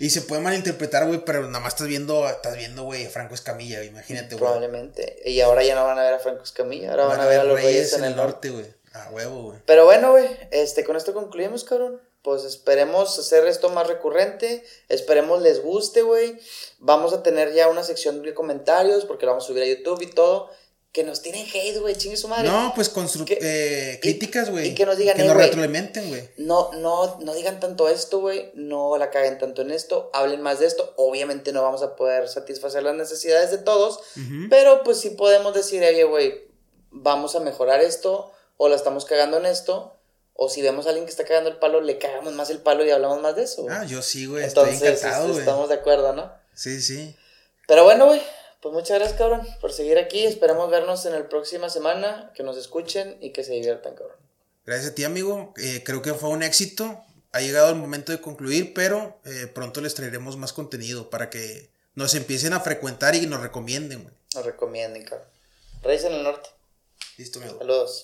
Y se puede malinterpretar, güey, pero nada más estás viendo, estás viendo, güey, Franco Escamilla, imagínate, güey. Probablemente. Y ahora ya no van a ver a Franco Escamilla, ahora van, a ver a los Reyes, en el norte. Güey. A huevo, güey. Pero bueno, güey, este, con esto concluimos, cabrón. Pues esperemos hacer esto más recurrente. Esperemos les guste, güey. Vamos a tener ya una sección de comentarios porque lo vamos a subir a YouTube y todo. Que nos tiren hate, güey, chingue su madre. No, pues Que- eh, críticas, güey. y que nos digan, Que eh, nos güey. retroalimenten, güey. No, no, no digan tanto esto, güey. No la caguen tanto en esto. Hablen más de esto. Obviamente no vamos a poder satisfacer las necesidades de todos. Pero pues sí podemos decir, oye, güey, vamos a mejorar esto. O la estamos cagando en esto. O si vemos a alguien que está cagando el palo, le cagamos más el palo y hablamos más de eso, güey. Ah, yo sí, güey, estoy encantado, güey. estamos de acuerdo, ¿no? Sí, sí. Pero bueno, güey, pues muchas gracias, cabrón, por seguir aquí. Esperamos vernos en la próxima semana, que nos escuchen y que se diviertan, cabrón. Gracias a ti, amigo. Eh, creo que fue un éxito. Ha llegado el momento de concluir, pero eh, pronto les traeremos más contenido para que nos empiecen a frecuentar y nos recomienden, güey. Nos recomienden, cabrón. Reyes en el norte. Listo, amigo. Saludos.